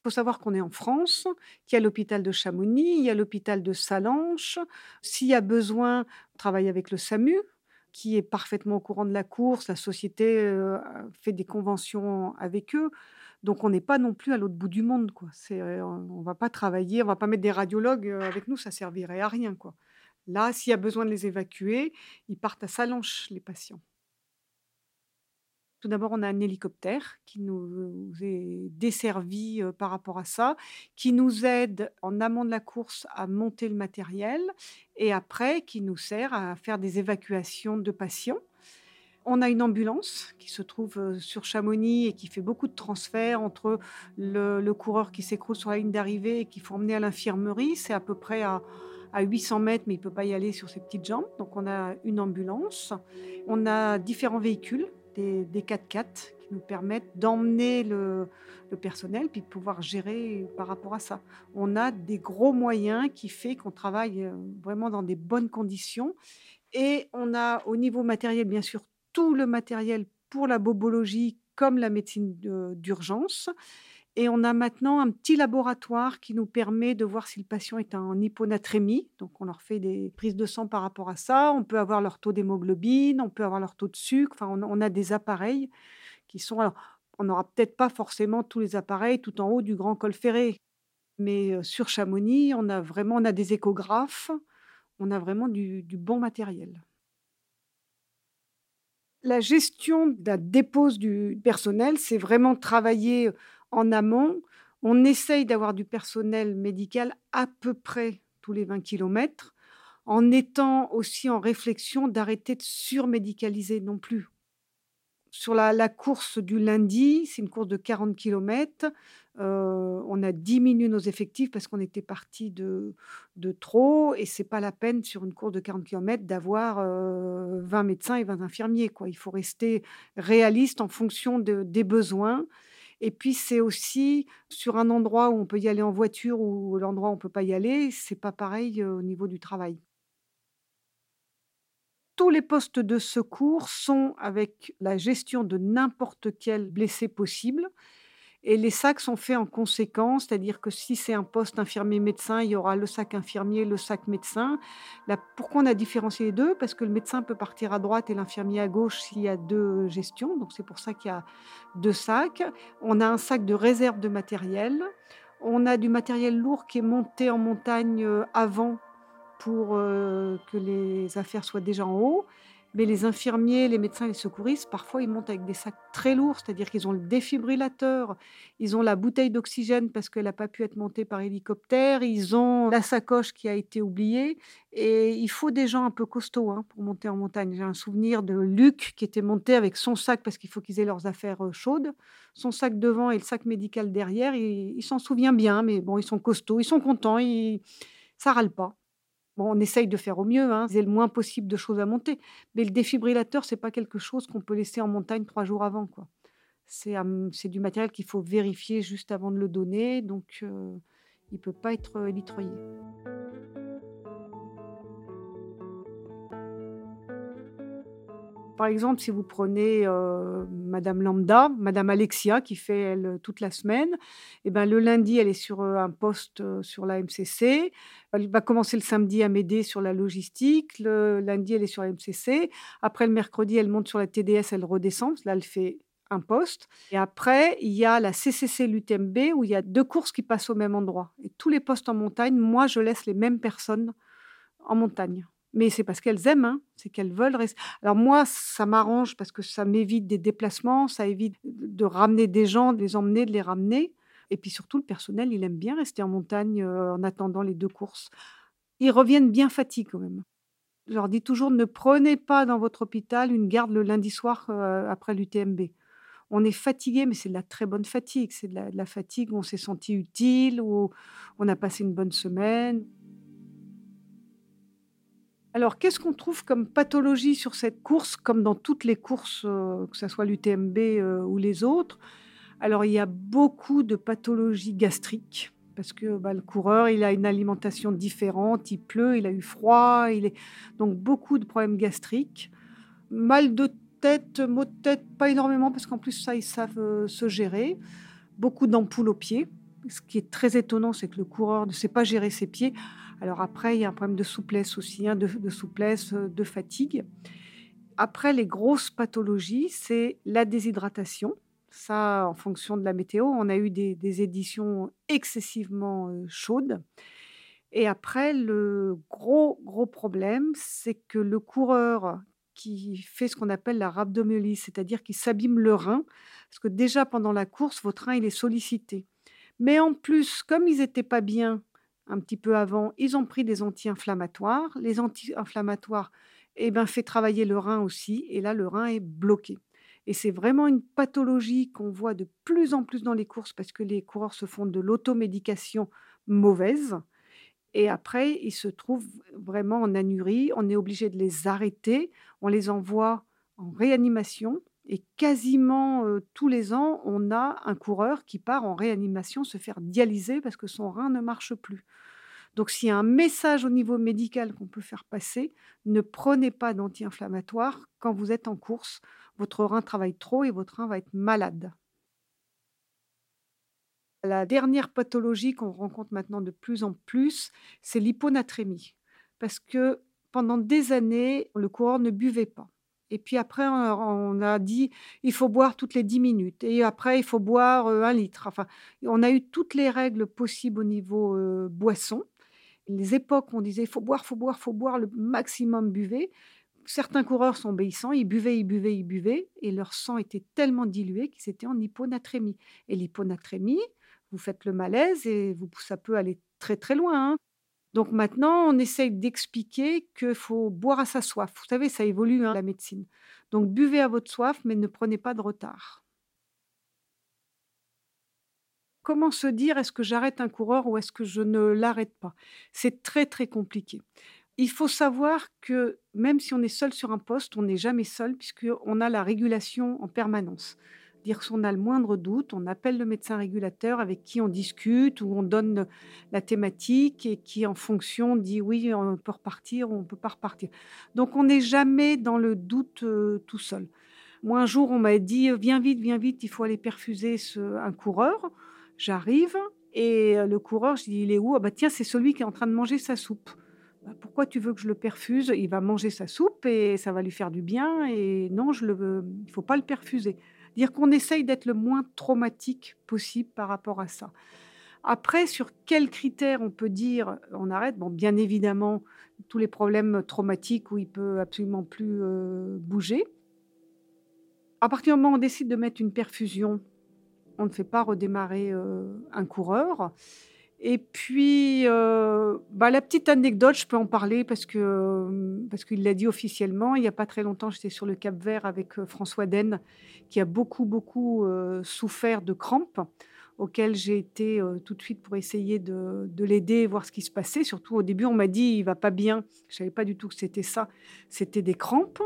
Faut savoir qu'on est en France, qu'il y a l'hôpital de Chamonix, il y a l'hôpital de Sallanches. S'il y a besoin, on travaille avec le SAMU, qui est parfaitement au courant de la course. La société, heu, fait des conventions avec eux. Donc on n'est pas non plus à l'autre bout du monde, heu, on va pas travailler, on va pas mettre des radiologues, heu, avec nous, ça servirait à rien. Là, s'il y a besoin de les évacuer, ils partent à Sallanches, les patients. Tout d'abord, on a un hélicoptère qui nous est desservi, par rapport à ça, qui nous aide en amont de la course à monter le matériel et après qui nous sert à faire des évacuations de patients. On a une ambulance qui se trouve, sur Chamonix et qui fait beaucoup de transferts entre le coureur qui s'écroule sur la ligne d'arrivée et qu'il faut emmener à l'infirmerie. C'est à peu près à à 800 mètres, mais il peut pas y aller sur ses petites jambes, donc on a une ambulance. On a différents véhicules des des 4x4 qui nous permettent d'emmener le le personnel, puis de pouvoir gérer par rapport à ça. On a des gros moyens qui fait qu'on travaille, heu, vraiment dans des bonnes conditions et on a au niveau matériel, bien sûr, tout le matériel pour la bobologie comme la médecine de d'urgence et on a maintenant un petit laboratoire qui nous permet de voir si le patient est en hyponatrémie. Donc on leur fait des prises de sang par rapport à ça. On peut avoir leur taux d'hémoglobine, on peut avoir leur taux de sucre. Enfin, on a des appareils qui sont alors, on n'aura peut-être pas forcément tous les appareils tout en haut du grand col Ferré, mais heu, sur Chamonix, on a vraiment on a des échographes, on a vraiment du bon matériel. La gestion de la dépose du personnel, c'est vraiment travailler, en amont. On essaye d'avoir du personnel médical à peu près tous les 20 kilomètres, en étant aussi en réflexion d'arrêter de surmédicaliser non plus. Sur la course du lundi, c'est une course de 40 kilomètres, heu, on a diminué nos effectifs parce qu'on était partis de trop et c'est pas la peine sur une course de 40 kilomètres d'avoir, heu, 20 médecins et 20 infirmiers, quoi. Il faut rester réaliste en fonction de des besoins et puis c'est aussi sur un endroit où on peut y aller en voiture ou l'endroit où on peut pas y aller, c'est pas pareil, au niveau du travail. Tous les postes de secours sont avec la gestion de n'importe quel blessé possible et les sacs sont faits en conséquence, c'est-à-dire que si c'est un poste infirmier-médecin, il y aura le sac infirmier, le sac médecin. Pourquoi on a différencié les 2? Parce que le médecin peut partir à droite et l'infirmier à gauche s'il y a 2 gestions, donc c'est pour ça qu'il y a 2 sacs. On a un sac de réserve de matériel. On a du matériel lourd qui est monté en montagne, heu, avant pour, heu, que les affaires soient déjà en haut. Mais les infirmiers, les médecins, les secouristes, parfois, ils montent avec des sacs très lourds, c'est-à-dire qu'ils ont le défibrillateur, ils ont la bouteille d'oxygène parce qu'elle a pas pu être montée par hélicoptère, ils ont la sacoche qui a été oubliée et il faut des gens un peu costauds, hein, pour monter en montagne. J'ai un souvenir de Luc qui était monté avec son sac parce qu'il faut qu'ils aient leurs affaires, heu, chaudes, son sac devant et le sac médical derrière. Il il s'en souvient bien, mais bon, ils sont costauds, ils sont contents, ils ça râle pas. On essaye de faire au mieux, hein, c'est le moins possible de choses à monter, mais le défibrillateur, c'est pas quelque chose qu'on peut laisser en montagne 3 jours avant, quoi. C'est, hem, c'est du matériel qu'il faut vérifier juste avant de le donner, donc heu, il peut pas être, heu, Par exemple, si vous prenez, heu, madame lambda, madame Alexia qui fait elle, toute la semaine et ben, le lundi, elle est sur, heu, un poste, heu, sur la MCC. Elle va commencer le samedi à m'aider sur la logistique. Le lundi, elle est sur la MCC. Après le mercredi, elle monte sur la TDS, elle redescend, là, elle fait un poste et après, il y a la CCC, l'UTMB où il y a 2 courses qui passent au même endroit et tous les postes en montagne, moi, je laisse les mêmes personnes en montagne. Mais c'est parce qu'elles aiment, hein, c'est qu'elles veulent res alors moi, ça m'arrange parce que ça m'évite des déplacements, ça évite de ramener des gens, de les emmener, de les ramener et puis surtout le personnel, il aime bien rester en montagne, heu, en attendant les 2 courses. Ils reviennent bien fatigués quand même. Je leur dis toujours: «Ne prenez pas dans votre hôpital une garde le lundi soir, heu, après l'UTMB». On est fatigué, mais c'est de la très bonne fatigue, c'est de de la fatigue où on s'est senti utile, où on a passé une bonne semaine. Alors, qu'est-ce qu'on trouve comme pathologie sur cette course, comme dans toutes les courses, heu, que ça soit l'UTMB, heu, ou les autres? Alors, il y a beaucoup de pathologies gastriques parce que, bah, le coureur, il a une alimentation différente, il pleut, il a eu froid, il est donc beaucoup de problèmes gastriques. Mal de tête, maux de tête, pas énormément parce qu'en plus ça, ils savent, heu, se gérer. Beaucoup d'ampoules aux pieds. Ce qui est très étonnant, c'est que le coureur ne sait pas gérer ses pieds. Alors après, il y a un problème de souplesse aussi, hein, de souplesse, heu, de fatigue. Après les grosses pathologies, c'est la déshydratation. Ça, en fonction de la météo, on a eu des éditions excessivement, heu, chaudes et après le gros, gros problème, c'est que le coureur qui fait ce qu'on appelle la rhabdomyolyse, c'est-à-dire qu'il s'abîme le rein, parce que déjà pendant la course, votre rein, il est sollicité. Mais en plus, comme ils étaient pas bien un petit peu avant, ils ont pris des anti-inflammatoires. Les anti-inflammatoires, eh ben, fait travailler le rein aussi et là, le rein est bloqué et c'est vraiment une pathologie qu'on voit de plus en plus dans les courses parce que les coureurs se font de l'automédication mauvaise et après ils se trouvent vraiment en anurie. On est obligé de les arrêter, on les envoie en réanimation et quasiment, tous les ans, on a un coureur qui part en réanimation se faire dialyser parce que son rein ne marche plus. Donc s'il y a un message au niveau médical qu'on peut faire passer, ne prenez pas d'anti-inflammatoires quand vous êtes en course. Votre rein travaille trop et votre rein va être malade. La dernière pathologie qu'on rencontre maintenant de plus en plus, c'est l'hyponatrémie. Parce que pendant des années, le coureur ne buvait pas et puis après on a dit: «Il faut boire toutes les 10 minutes» et après il faut boire, heu, 1 litre. Enfin, on a eu toutes les règles possibles au niveau, heu, boisson. Les époques on disait: «Il faut boire, faut boire, faut boire, le maximum buvez». Certains coureurs sont obéissants, ils buvaient, ils buvaient, ils buvaient et leur sang était tellement dilué qu'ils étaient en hyponatrémie et l'hyponatrémie, vous faites le malaise et vous ça peut aller très, très loin, hein. Donc maintenant, on essaye d'expliquer qu'il faut boire à sa soif. Vous savez, ça évolue, hein, la médecine. Donc buvez à votre soif, mais ne prenez pas de retard. Comment se dire est-ce que j'arrête un coureur ou est-ce que je ne l'arrête pas? C'est très très compliqué. Il faut savoir que même si on est seul sur un poste, on n'est jamais seul puisqu'on a la régulation en permanence. Dire qu'on a le moindre doute, on appelle le médecin régulateur avec qui on discute ou on donne la thématique et qui en fonction dit oui, on peut repartir ou on ne peut pas repartir. Donc on n'est jamais dans le doute euh, tout seul. Moi un jour on m'a dit viens vite, viens vite, il faut aller perfuser un coureur. J'arrive et le coureur, je dis il est où? Ah bah tiens c'est celui qui est en train de manger sa soupe. Bah, pourquoi tu veux que je le perfuse? Il va manger sa soupe et ça va lui faire du bien. Et non, je le, il ne faut pas le perfuser. Dire qu'on essaye d'être le moins traumatique possible par rapport à ça. Après, sur quels critères on peut dire on arrête? Bon, bien évidemment, tous les problèmes traumatiques où il peut absolument plus euh, bouger. À partir du moment où on décide de mettre une perfusion, on ne fait pas redémarrer euh, un coureur. Et puis, euh, bah, la petite anecdote, je peux en parler parce que parce qu'il l'a dit officiellement. Il n'y a pas très longtemps, j'étais sur le Cap Vert avec euh, François Den, qui a beaucoup, beaucoup euh, souffert de crampes, auxquelles j'ai été tout de suite pour essayer de, de l'aider, voir ce qui se passait. Surtout au début, on m'a dit il va pas bien. Je savais pas du tout que c'était ça. C'était des crampes.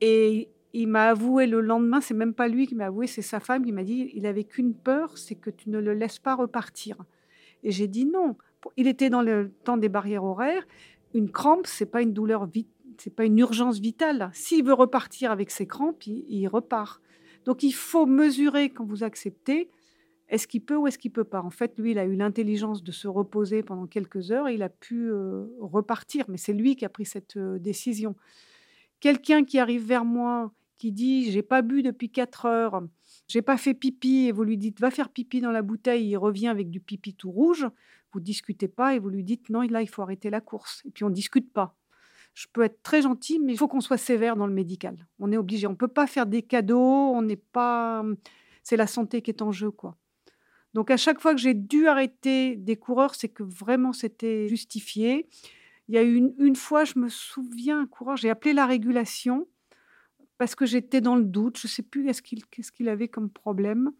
Et il m'a avoué le lendemain, c'est même pas lui qui m'a avoué, c'est sa femme qui m'a dit il avait qu'une peur, c'est que tu ne le laisses pas repartir. Et j'ai dit non. Il était dans le temps des barrières horaires. Une crampe, c'est pas une douleur, c'est pas une urgence vitale. S'il veut repartir avec ses crampes, il, repart. Donc il faut mesurer quand vous acceptez. Est-ce qu'il peut ou est-ce qu'il peut pas En fait, lui, il a eu l'intelligence de se reposer pendant quelques heures et il a pu euh, repartir. Mais c'est lui qui a pris cette euh, décision. Quelqu'un qui arrive vers moi, qui dit j'ai pas bu depuis quatre heures, j'ai pas fait pipi et vous lui dites va faire pipi dans la bouteille, il revient avec du pipi tout rouge, vous discutez pas et vous lui dites non, là il faut arrêter la course. Et puis on discute pas. Je peux être très gentil, mais il faut qu'on soit sévère dans le médical. On est obligé. On peut pas faire des cadeaux. On n'est pas. C'est la santé qui est en jeu, quoi. Donc à chaque fois que j'ai dû arrêter des coureurs, c'est que vraiment c'était justifié. Il y a eu une, une fois, je me souviens, un coureur, j'ai appelé la régulation parce que j'étais dans le doute. Je ne sais plus qu'est-ce qu'il avait comme problème.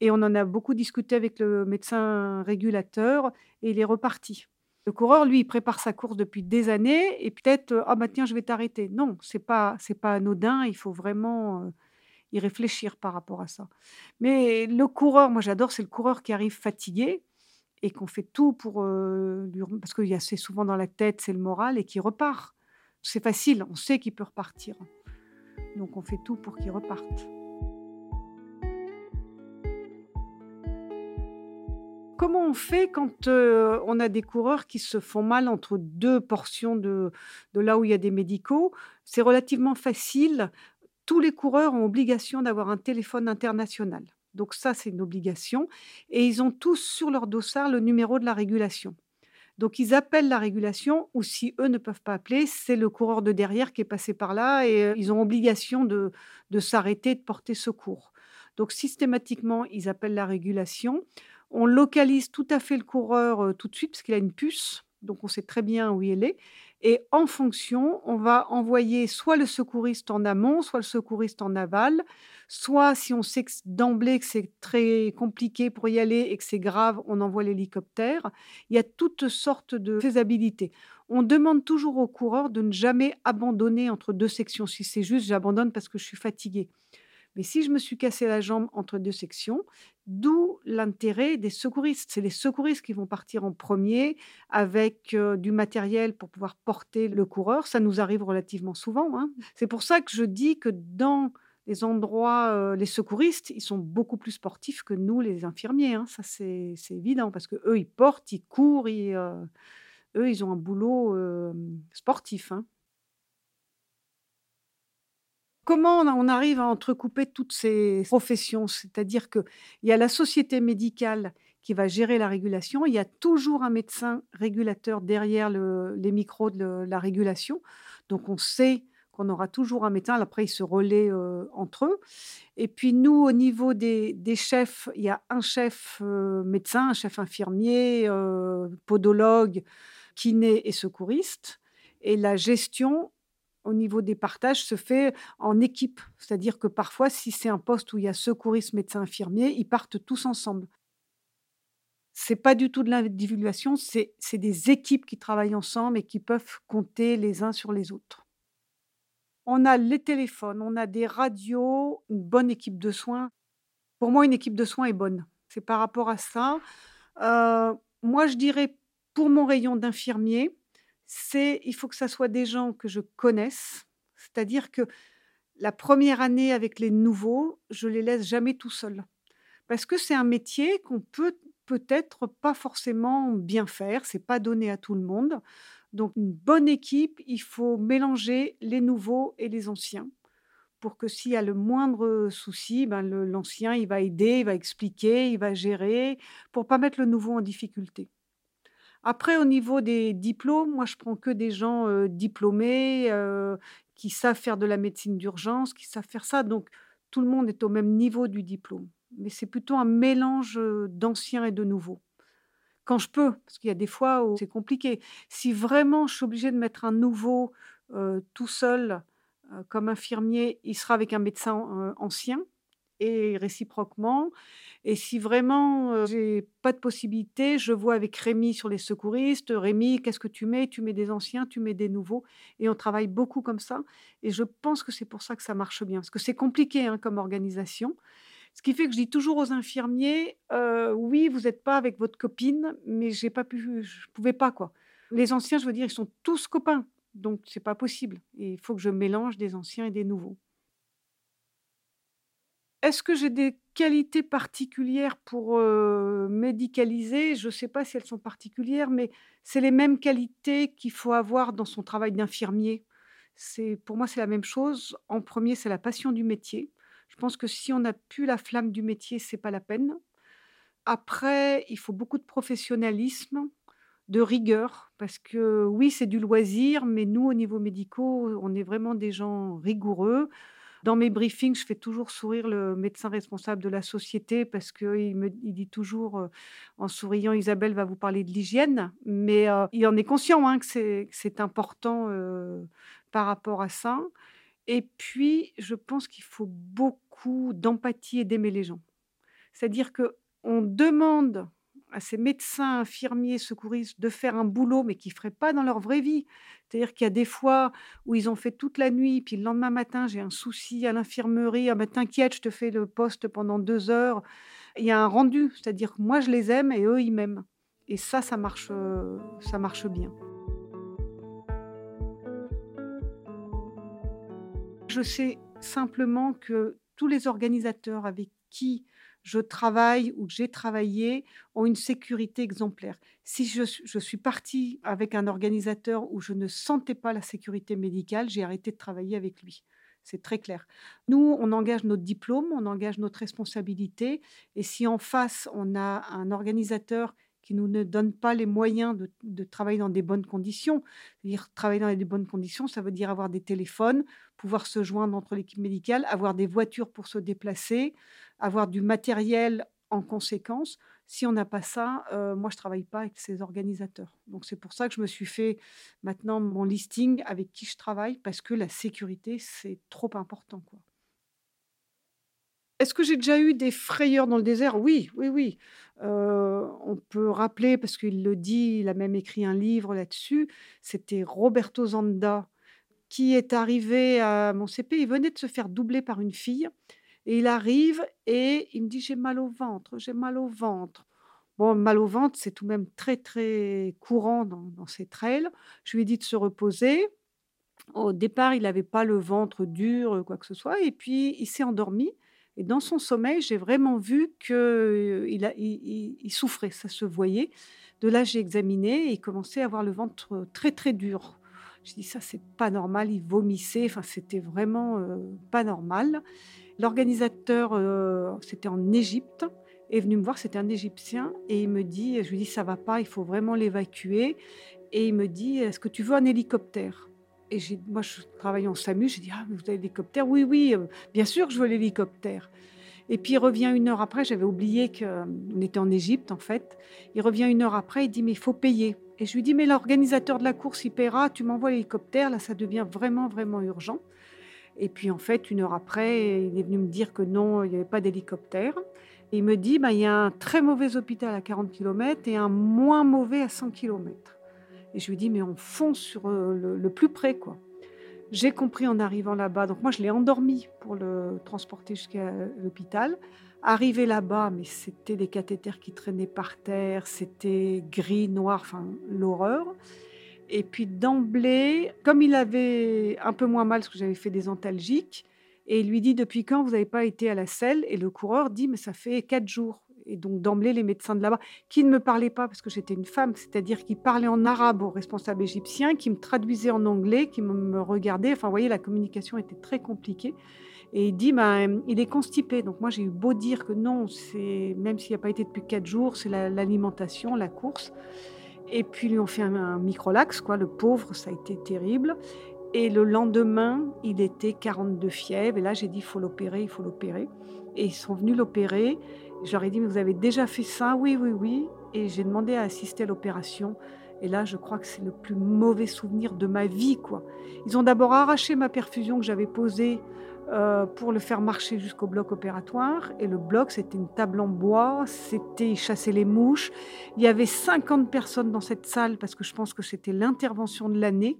Et on en a beaucoup discuté avec le médecin régulateur et il est reparti. Le coureur, lui, il prépare sa course depuis des années et peut-être euh, ah bah tiens je vais t'arrêter. Non, c'est pas c'est pas anodin. Il faut vraiment euh, y réfléchir par rapport à ça. Mais le coureur, moi j'adore, c'est le coureur qui arrive fatigué et qu'on fait tout pour euh, lui parce qu'il y a assez souvent dans la tête, c'est le moral et qui repart. C'est facile, on sait qu'il peut repartir. Donc on fait tout pour qu'ils repartent. Comment on fait quand euh, on a des coureurs qui se font mal entre deux portions de, de là où il y a des médicaux? C'est relativement facile. Tous les coureurs ont obligation d'avoir un téléphone international. Donc ça, c'est une obligation. Et ils ont tous sur leur dossard le numéro de la régulation. Donc ils appellent la régulation ou si eux ne peuvent pas appeler, c'est le coureur de derrière qui est passé par là et ils ont obligation de, de s'arrêter, de porter secours. Donc systématiquement, ils appellent la régulation. On localise tout à fait le coureur tout de suite parce qu'il a une puce, donc on sait très bien où il est. Et en fonction, on va envoyer soit le secouriste en amont, soit le secouriste en aval, soit si on sait d'emblée que c'est très compliqué pour y aller et que c'est grave, on envoie l'hélicoptère. Il y a toutes sortes de faisabilités. On demande toujours au coureur de ne jamais abandonner entre deux sections. Si c'est juste, j'abandonne parce que je suis fatigué. Mais si je me suis cassé la jambe entre deux sections, d'où l'intérêt des secouristes. C'est les secouristes qui vont partir en premier avec euh, du matériel pour pouvoir porter le coureur. Ça nous arrive relativement souvent. Hein. C'est pour ça que je dis que dans les endroits, euh, les secouristes, ils sont beaucoup plus sportifs que nous, les infirmiers. Hein. Ça, c'est évident parce que eux, ils portent, ils courent, euh, eux, ils ont un boulot sportif. Hein. Comment on arrive à entrecouper toutes ces professions? C'est-à-dire qu'il y a la société médicale qui va gérer la régulation, il y a toujours un médecin régulateur derrière les micros de la régulation. Donc on sait qu'on aura toujours un médecin. Après, ils se relaient entre eux. Et puis nous, au niveau des, chefs, il y a un chef médecin, un chef infirmier, podologue, kiné et secouriste. Et la gestion, au niveau des partages se fait en équipe. C'est-à-dire que parfois, si c'est un poste où il y a secouriste, médecin, infirmier, ils partent tous ensemble. C'est pas du tout de l'individuation, c'est des équipes qui travaillent ensemble et qui peuvent compter les uns sur les autres. On a les téléphones, on a des radios, une bonne équipe de soins. Pour moi, une équipe de soins est bonne. C'est par rapport à ça. Heu, moi, je dirais pour mon rayon d'infirmier, c'est il faut que ça soit des gens que je connaisse. C'est-à-dire que la première année avec les nouveaux, je les laisse jamais tout seuls. Parce que c'est un métier qu'on peut peut-être pas forcément bien faire, c'est pas donné à tout le monde. Donc une bonne équipe, il faut mélanger les nouveaux et les anciens pour que s'il y a le moindre souci, ben l'ancien, il va aider, il va expliquer, il va gérer pour pas mettre le nouveau en difficulté. Après au niveau des diplômes, moi je prends que des gens, heu, diplômés, heu, qui savent faire de la médecine d'urgence, qui savent faire ça, donc tout le monde est au même niveau du diplôme. Mais c'est plutôt un mélange, heu, d'anciens et de nouveaux. Quand je peux, parce qu'il y a des fois où c'est compliqué. Si vraiment je suis obligée de mettre un nouveau, tout seul, comme infirmier, il sera avec un médecin, ancien et réciproquement et si vraiment, j'ai pas de possibilité, je vois avec Rémi sur les secouristes: «Rémi, qu'est-ce que tu mets? Tu mets des anciens, tu mets des nouveaux» et on travaille beaucoup comme ça et je pense que c'est pour ça que ça marche bien. Parce que c'est compliqué, hein, comme organisation. Ce qui fait que je dis toujours aux infirmiers: «Heu, oui, vous êtes pas avec votre copine, mais j'ai pas pu je pouvais pas, quoi». Les anciens, je veux dire, ils sont tous copains, donc c'est pas possible il faut que je mélange des anciens et des nouveaux. Est-ce que j'ai des qualités particulières pour, heu, médicaliser? Je ne sais pas si elles sont particulières, mais c'est les mêmes qualités qu'il faut avoir dans son travail d'infirmier. C'est pour moi, c'est la même chose. En premier, c'est la passion du métier. Je pense que si on n'a plus la flamme du métier, c'est pas la peine. Après, il faut beaucoup de professionnalisme, de rigueur, parce que oui, c'est du loisir, mais nous, au niveau médicaux, on est vraiment des gens rigoureux. Dans mes briefings, je fais toujours sourire le médecin responsable de la société parce qu'il me dit toujours, heu, en souriant: «Isabelle va vous parler de l'hygiène», mais heu, il en est conscient, hein, que c'est important, heu, par rapport à ça et puis je pense qu'il faut beaucoup d'empathie et d'aimer les gens. C'est-à-dire qu'on demande à ces médecins, infirmiers, secouristes de faire un boulot, mais qu'ils ne feraient pas dans leur vraie vie. C'est-à-dire qu'il y a des fois où ils ont fait toute la nuit, puis le lendemain matin, j'ai un souci à l'infirmerie, «Ah t'inquiète, je te fais le poste pendant 2 heures». Il y a un rendu, c'est-à-dire que moi je les aime et eux ils m'aiment et ça, ça marche, heu, ça marche bien. Je sais simplement que tous les organisateurs avec qui je travaille ou que j'ai travaillé ont une sécurité exemplaire. Si je, suis partie avec un organisateur où je ne sentais pas la sécurité médicale, j'ai arrêté de travailler avec lui. C'est très clair. Nous, on engage notre diplôme, on engage notre responsabilité. Et si en face, on a un organisateur qui nous ne donne pas les moyens de, travailler dans des bonnes conditions. C'est-à-dire travailler dans des bonnes conditions, ça veut dire avoir des téléphones, pouvoir se joindre entre l'équipe médicale, avoir des voitures pour se déplacer, avoir du matériel en conséquence. Si on n'a pas ça, heu, moi je travaille pas avec ces organisateurs. Donc c'est pour ça que je me suis fait maintenant mon listing avec qui je travaille parce que la sécurité, c'est trop important, quoi. Est-ce que j'ai déjà eu des frayeurs dans le désert? Oui, oui, oui. Heu, on peut rappeler parce qu'il le dit, il a même écrit un livre là-dessus. C'était Roberto Zanda qui est arrivé à mon CP. Il venait de se faire doubler par une fille et il arrive et il me dit: «J'ai mal au ventre, j'ai mal au ventre». Bon, mal au ventre, c'est tout de même très, très courant dans dans ces trails. Je lui ai dit de se reposer. Au départ, il n'avait pas le ventre dur, quoi que ce soit et puis il s'est endormi et dans son sommeil, j'ai vraiment vu qu'il souffrait, ça se voyait. De là, j'ai examiné et il commençait à avoir le ventre, très, très dur. J'ai dit: «Ça, c'est pas normal». Il vomissait, enfin, c'était vraiment, pas normal. L'organisateur, c'était en Égypte, est venu me voir, c'était un Égyptien et il me dit je lui dis: «Ça va pas, il faut vraiment l'évacuer» et il me dit: «Est-ce que tu veux un hélicoptère?» Et moi je travaille en SAMU, j'ai dit: «Ah vous avez l'hélicoptère?» «Oui, oui, heu, bien sûr que je veux l'hélicoptère» et puis il revient une heure après, j'avais oublié qu'on était en Égypte en fait. Il revient une heure après, il dit: «Mais il faut payer». Et je lui dis, mais l'organisateur de la course, il paiera, tu m'envoies l'hélicoptère, là, ça devient vraiment, vraiment urgent. Et puis, en fait, une heure après, il est venu me dire que non, il n'y avait pas d'hélicoptère. Il me dit, bah, il y a un très mauvais hôpital à 40 km et un moins mauvais à 100 km. Et je lui dis, mais on fonce sur euh, le, plus près, quoi. J'ai compris en arrivant là-bas. Donc moi, je l'ai endormi pour le transporter jusqu'à l'hôpital. Arrivé là-bas, mais c'était des cathéters qui traînaient par terre, c'était gris, noir, enfin l'horreur. Et puis d'emblée, comme il avait un peu moins mal parce que j'avais fait des antalgiques, et il lui dit depuis quand vous n'avez pas été à la selle? Et le coureur dit mais ça fait quatre jours. Et donc d'emblée, les médecins de là-bas, qui ne me parlaient pas parce que j'étais une femme, c'est-à-dire qui parlaient en arabe aux responsables égyptiens, qui me traduisaient en anglais, qui me regardaient. Enfin, vous voyez, la communication était très compliquée. Et il dit, bah, il est constipé. Donc moi, j'ai eu beau dire que non, c'est même s'il n'a pas été depuis quatre jours, c'est l'alimentation, la, course. Et puis, lui ont fait un, un microlax, quoi. Le pauvre, ça a été terrible. Et le lendemain, il était 42 fièvres. Et là, j'ai dit, il faut l'opérer, il faut l'opérer. Et ils sont venus l'opérer. Ai dit, mais vous avez déjà fait ça? Oui, oui, oui. Et j'ai demandé à assister à l'opération. Et là, je crois que c'est le plus mauvais souvenir de ma vie, quoi. Ils ont d'abord arraché ma perfusion que j'avais posée euh, pour le faire marcher jusqu'au bloc opératoire. Et le bloc, c'était une table en bois, c'était chasser les mouches. Il y avait 50 personnes dans cette salle parce que je pense que c'était l'intervention de l'année.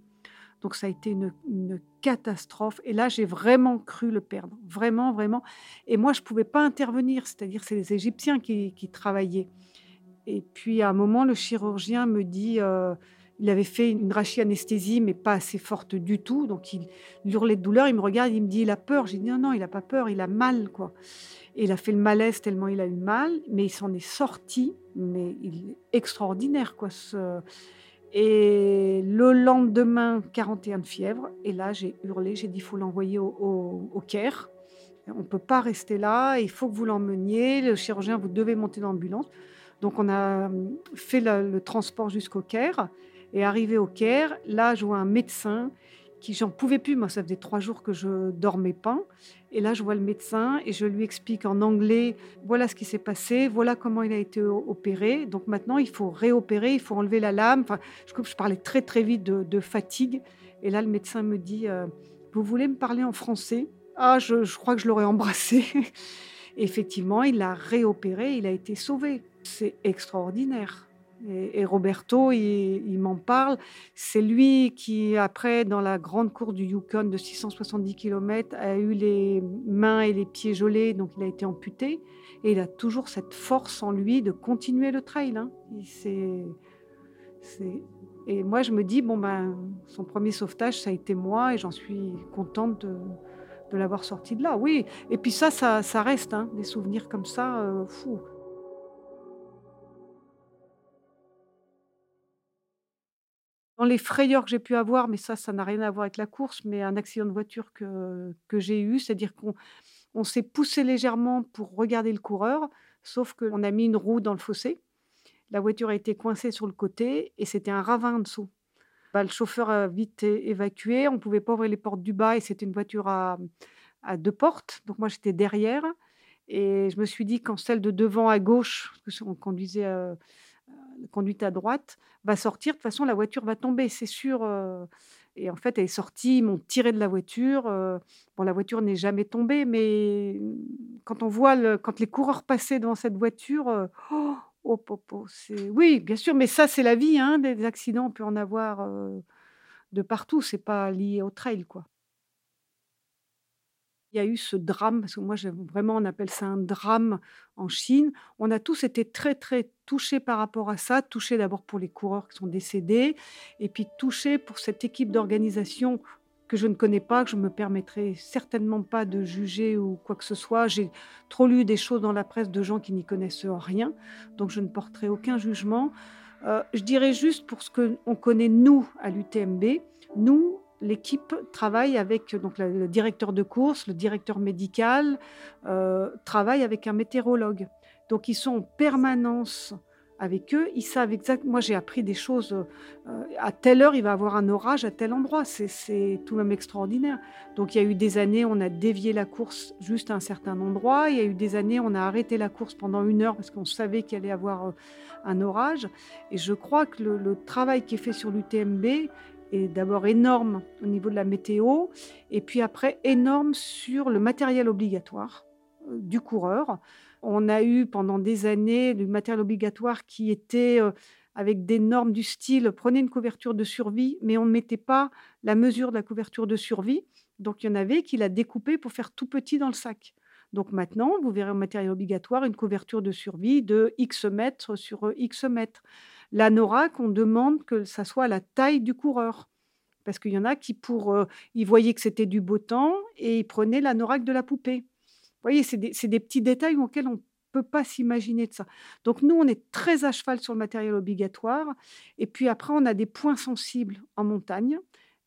Donc ça a été une, catastrophe. Et là, j'ai vraiment cru le perdre. Vraiment, vraiment. Et moi, je ne pouvais pas intervenir. C'est-à-dire, c'est les Égyptiens qui, travaillaient. Et puis, à un moment, le chirurgien me dit... Euh, il avait fait une anesthésie, mais pas assez forte du tout. Donc, il, hurlait de douleur. Il me regarde, il me dit, il a peur. J'ai dit, non, non, il n'a pas peur, il a mal, quoi. Et il a fait le malaise tellement il a eu mal, mais il s'en est sorti, mais il est extraordinaire, quoi. Ce... Et le lendemain, 41 de fièvre. Et là, j'ai hurlé, j'ai dit, il faut l'envoyer au, Caire. On ne peut pas rester là, il faut que vous l'emmeniez. Le chirurgien, vous devez monter dans l'ambulance. Donc, on a fait le transport jusqu'au Caire. Et arrivé au Caire, là, je vois un médecin j'en pouvais plus. Moi, ça faisait trois jours que je dormais pas. Et là, je vois le médecin et je lui explique en anglais voilà ce qui s'est passé, voilà comment il a été opéré. Donc maintenant, il faut réopérer, il faut enlever la lame. Enfin, je, je parlais très très vite de, fatigue. Et là, le médecin me dit euh, vous voulez me parler en français? Ah, je, je crois que je l'aurais embrassé. *laughs* effectivement, il a réopéré, il a été sauvé. C'est extraordinaire. Et, Roberto, il, m'en parle. C'est lui qui, après, dans la grande course du Yukon de 670 km, a eu les mains et les pieds gelés, donc il a été amputé. Et il a toujours cette force en lui de continuer le trail. Hein. Et moi, je me dis, bon, ben, son premier sauvetage, ça a été moi, et j'en suis contente de, l'avoir sorti de là. Oui, et puis ça, ça, reste, hein, des souvenirs comme ça, euh, fou. Les frayeurs que j'ai pu avoir, mais ça, ça n'a rien à voir avec la course, mais un accident de voiture que, j'ai eu, c'est-à-dire qu'on on s'est poussé légèrement pour regarder le coureur, sauf qu'on a mis une roue dans le fossé. La voiture a été coincée sur le côté et c'était un ravin en dessous. Bah, le chauffeur a vite évacué, on ne pouvait pas ouvrir les portes du bas et c'était une voiture à, deux portes. Donc moi j'étais derrière et je me suis dit quand celle de devant à gauche, parce qu'on conduisait euh, conduite à droite, va sortir. De toute façon, la voiture va tomber, c'est sûr. Euh. Et en fait, elle est sortie, ils m'ont tiré de la voiture. Euh. Bon, la voiture n'est jamais tombée, mais quand on voit, quand les coureurs passaient devant cette voiture, euh, oh, oh, oh, oh, c'est... Oui, bien sûr, mais ça, c'est la vie. Hein, des accidents, on peut en avoir de partout. C'est pas lié au trail, quoi. Il y a eu ce drame, parce que moi, vraiment, on appelle ça un drame en Chine. On a tous été très, très touchés par rapport à ça. Touchés d'abord pour les coureurs qui sont décédés, et puis touchés pour cette équipe d'organisation que je ne connais pas, que je me permettrai certainement pas de juger ou quoi que ce soit. J'ai trop lu des choses dans la presse de gens qui n'y connaissent rien, donc je ne porterai aucun jugement. Euh, je dirais juste pour ce qu'on connaît nous à l'UTMB, nous, l'équipe travaille avec donc, le directeur de course, le directeur médical, euh, travaille avec un météorologue. Donc ils sont en permanence avec eux, ils savent exactement. Moi, j'ai appris des choses. Euh, à telle heure, il va avoir un orage à tel endroit. C'est tout de même extraordinaire. Donc, il y a eu des années, on a dévié la course juste à un certain endroit. Il y a eu des années, on a arrêté la course pendant une heure parce qu'on savait qu'il allait avoir euh, un orage. Et je crois que le travail qui est fait sur l'UTMB est d'abord énorme au niveau de la météo, et puis après énorme sur le matériel obligatoire euh, du coureur. On a eu pendant des années du matériel obligatoire qui était euh, avec des normes du style prenez une couverture de survie, mais on ne mettait pas la mesure de la couverture de survie. Donc il y en avait qui l'a découpé pour faire tout petit dans le sac. Donc maintenant, vous verrez au matériel obligatoire une couverture de survie de X mètres sur X mètres. La NORAC, on demande que ça soit la taille du coureur. Parce qu'il y en a qui, pour, euh, ils voyaient que c'était du beau temps et ils prenaient la NORAC de la poupée. Vous voyez, c'est des, petits détails auxquels on peut pas s'imaginer de ça. Donc nous, on est très à cheval sur le matériel obligatoire. Et puis après, on a des points sensibles en montagne.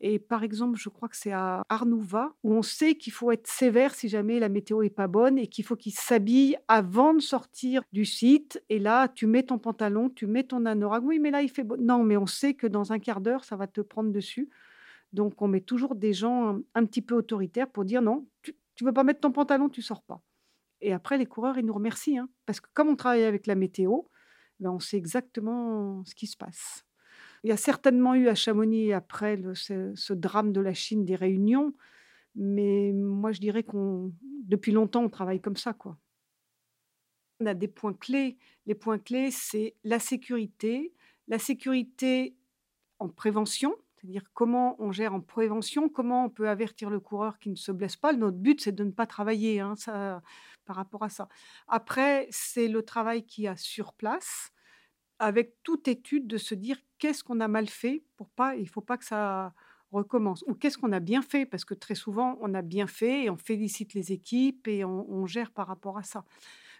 Et par exemple, je crois que c'est à Arnouva, où on sait qu'il faut être sévère si jamais la météo est pas bonne et qu'il faut qu'il s'habille avant de sortir du site. Et là, tu mets ton pantalon, tu mets ton anorak. Oui, mais là, il fait beau. Non, mais on sait que dans un quart d'heure, ça va te prendre dessus. Donc, on met toujours des gens un, petit peu autoritaires pour dire non, tu ne veux pas mettre ton pantalon, tu sors pas. Et après, les coureurs, ils nous remercient. Hein, parce que comme on travaille avec la météo, ben, on sait exactement ce qui se passe. Il y a certainement eu à Chamonix, après ce, drame de la Chine, des réunions. Mais moi, je dirais qu'on, depuis longtemps, on travaille comme ça, quoi. On a des points clés. Les points clés, c'est la sécurité, la sécurité en prévention, c'est-à-dire comment on gère en prévention, comment on peut avertir le coureur qui ne se blesse pas. Notre but, c'est de ne pas travailler hein, ça, par rapport à ça. Après, c'est le travail qui a sur place, avec toute étude de se dire qu'est-ce qu'on a mal fait pour pas, il faut pas que ça recommence, ou qu'est-ce qu'on a bien fait, parce que très souvent, on a bien fait et on félicite les équipes et on, on gère par rapport à ça.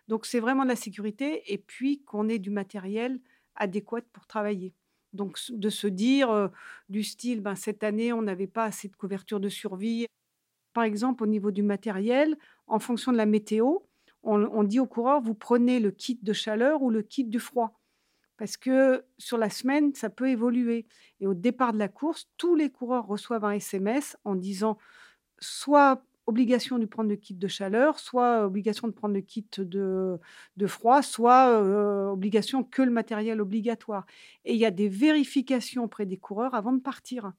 Donc, c'est vraiment de la sécurité et puis qu'on ait du matériel adéquat pour travailler. Donc de se dire du style, ben, cette année, on n'avait pas assez de couverture de survie. Par exemple, au niveau du matériel, en fonction de la météo, on, dit aux coureurs, vous prenez le kit de chaleur ou le kit du froid. Parce que sur la semaine, ça peut évoluer. Et au départ de la course, tous les coureurs reçoivent un SMS en disant soit obligation de prendre le kit de chaleur, soit obligation de prendre le kit de, froid, soit obligation que le matériel obligatoire. Et il y a des vérifications auprès des coureurs avant de partir.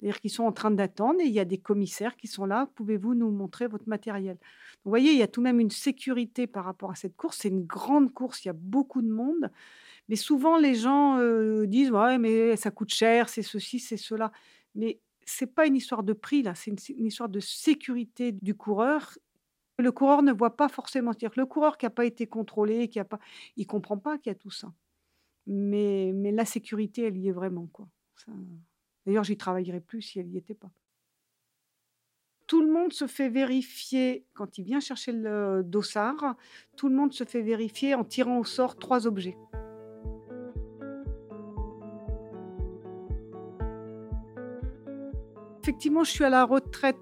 C'est-à-dire qu'ils sont en train d'attendre et il y a des commissaires qui sont là. Pouvez-vous nous montrer votre matériel? Vous voyez, il y a tout de même une sécurité par rapport à cette course. C'est une grande course, il y a beaucoup de monde. Mais souvent, les gens disent Ouais, mais ça coûte cher, c'est ceci, c'est cela. Mais c'est pas une histoire de prix là, c'est une, histoire de sécurité du coureur. Le coureur ne voit pas forcément. dire le coureur qui n'a pas été contrôlé, qui a pas, il comprend pas qu'il y a tout ça. Mais, mais la sécurité, elle y est vraiment quoi. D'ailleurs, j'y travaillerai plus si elle n'y était pas. Tout le monde se fait vérifier quand il vient chercher le dossard. Tout le monde se fait vérifier en tirant au sort trois objets. Effectivement, je suis à la retraite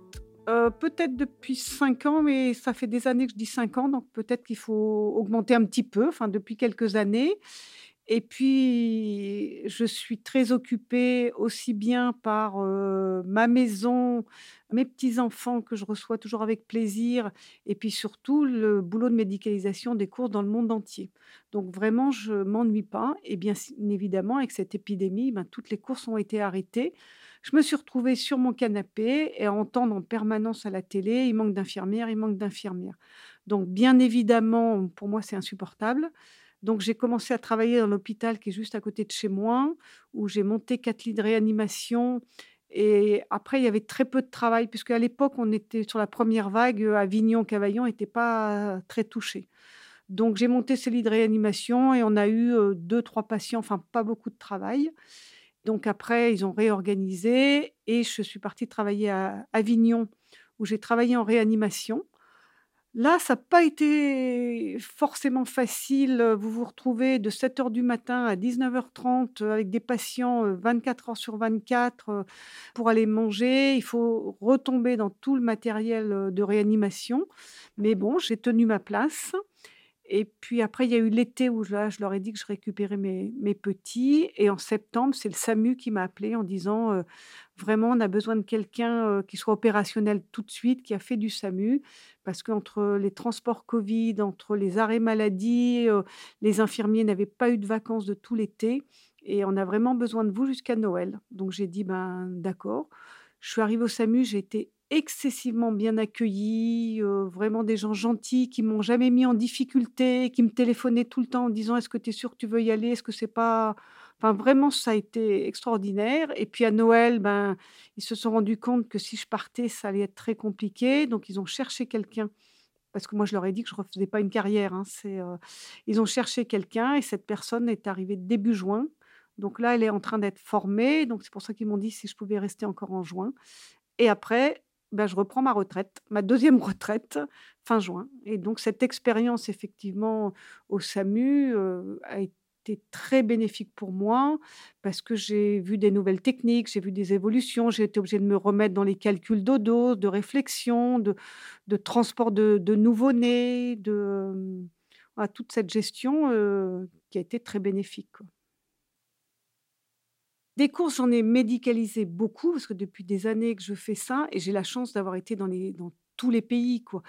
euh, peut-être depuis 5 ans, mais ça fait des années que je dis 5 ans, donc peut-être qu'il faut augmenter un petit peu, enfin depuis quelques années. Et puis, je suis très occupée aussi bien par euh, ma maison, mes petits-enfants que je reçois toujours avec plaisir, et puis surtout le boulot de médicalisation des courses dans le monde entier. Donc vraiment, je m'ennuie pas. Et bien évidemment, avec cette épidémie, ben, toutes les courses ont été arrêtées. Je me suis retrouvée sur mon canapé et à entendre en permanence à la télé, il manque d'infirmières, il manque d'infirmières. Donc bien évidemment, pour moi, c'est insupportable. Donc j'ai commencé à travailler dans l'hôpital qui est juste à côté de chez moi, où j'ai monté quatre lits de réanimation. Et après, il y avait très peu de travail, puisque à l'époque, on était sur la première vague, Avignon, Cavaillon n'était pas très touché. Donc j'ai monté ces lits de réanimation et on a eu deux, trois patients, enfin pas beaucoup de travail. Donc après, ils ont réorganisé et je suis partie travailler à Avignon, où j'ai travaillé en réanimation. Là, ça n'a pas été forcément facile. Vous vous retrouvez de 7 heures du matin à 19h30 avec des patients 24 heures sur 24 pour aller manger. Il faut retomber dans tout le matériel de réanimation. Mais bon, j'ai tenu ma place. Et puis après, il y a eu l'été où là, je leur ai dit que je récupérais mes, petits. Et en septembre, c'est le SAMU qui m'a appelé en disant vraiment, on a besoin de quelqu'un qui soit opérationnel tout de suite, qui a fait du SAMU. Parce qu'entre les transports Covid, entre les arrêts maladie, les infirmiers n'avaient pas eu de vacances de tout l'été. Et on a vraiment besoin de vous jusqu'à Noël. Donc j'ai dit, ben d'accord. Je suis arrivée au SAMU, j'ai été excessivement bien accueillie, heu, vraiment des gens gentils qui m'ont jamais mis en difficulté, qui me téléphonaient tout le temps en disant: «Est-ce que tu es sûr que tu veux y aller? Est-ce que c'est pas» enfin vraiment ça a été extraordinaire. Et puis à Noël, ben, ils se sont rendus compte que si je partais, ça allait être très compliqué, donc ils ont cherché quelqu'un parce que moi je leur ai dit que je ne refaisais pas une carrière, hein, ils ont cherché quelqu'un et cette personne est arrivée début juin, donc là elle est en train d'être formée, donc c'est pour ça qu'ils m'ont dit si je pouvais rester encore en juin. Et après bah, je reprends ma retraite, ma deuxième *laughs* retraite, fin juin et donc cette expérience effectivement au SAMU, heu, a été très bénéfique pour moi parce que j'ai vu des nouvelles techniques, j'ai vu des évolutions, j'ai été obligée de me remettre dans les calculs d'eau de réflexion, de transport de de nouveau-nés, de, voilà, toute cette gestion, heu, qui a été très bénéfique. Des courses, j'en ai médicalisé beaucoup parce que depuis des années que je fais ça et j'ai la chance d'avoir été dans tous les pays, quoi.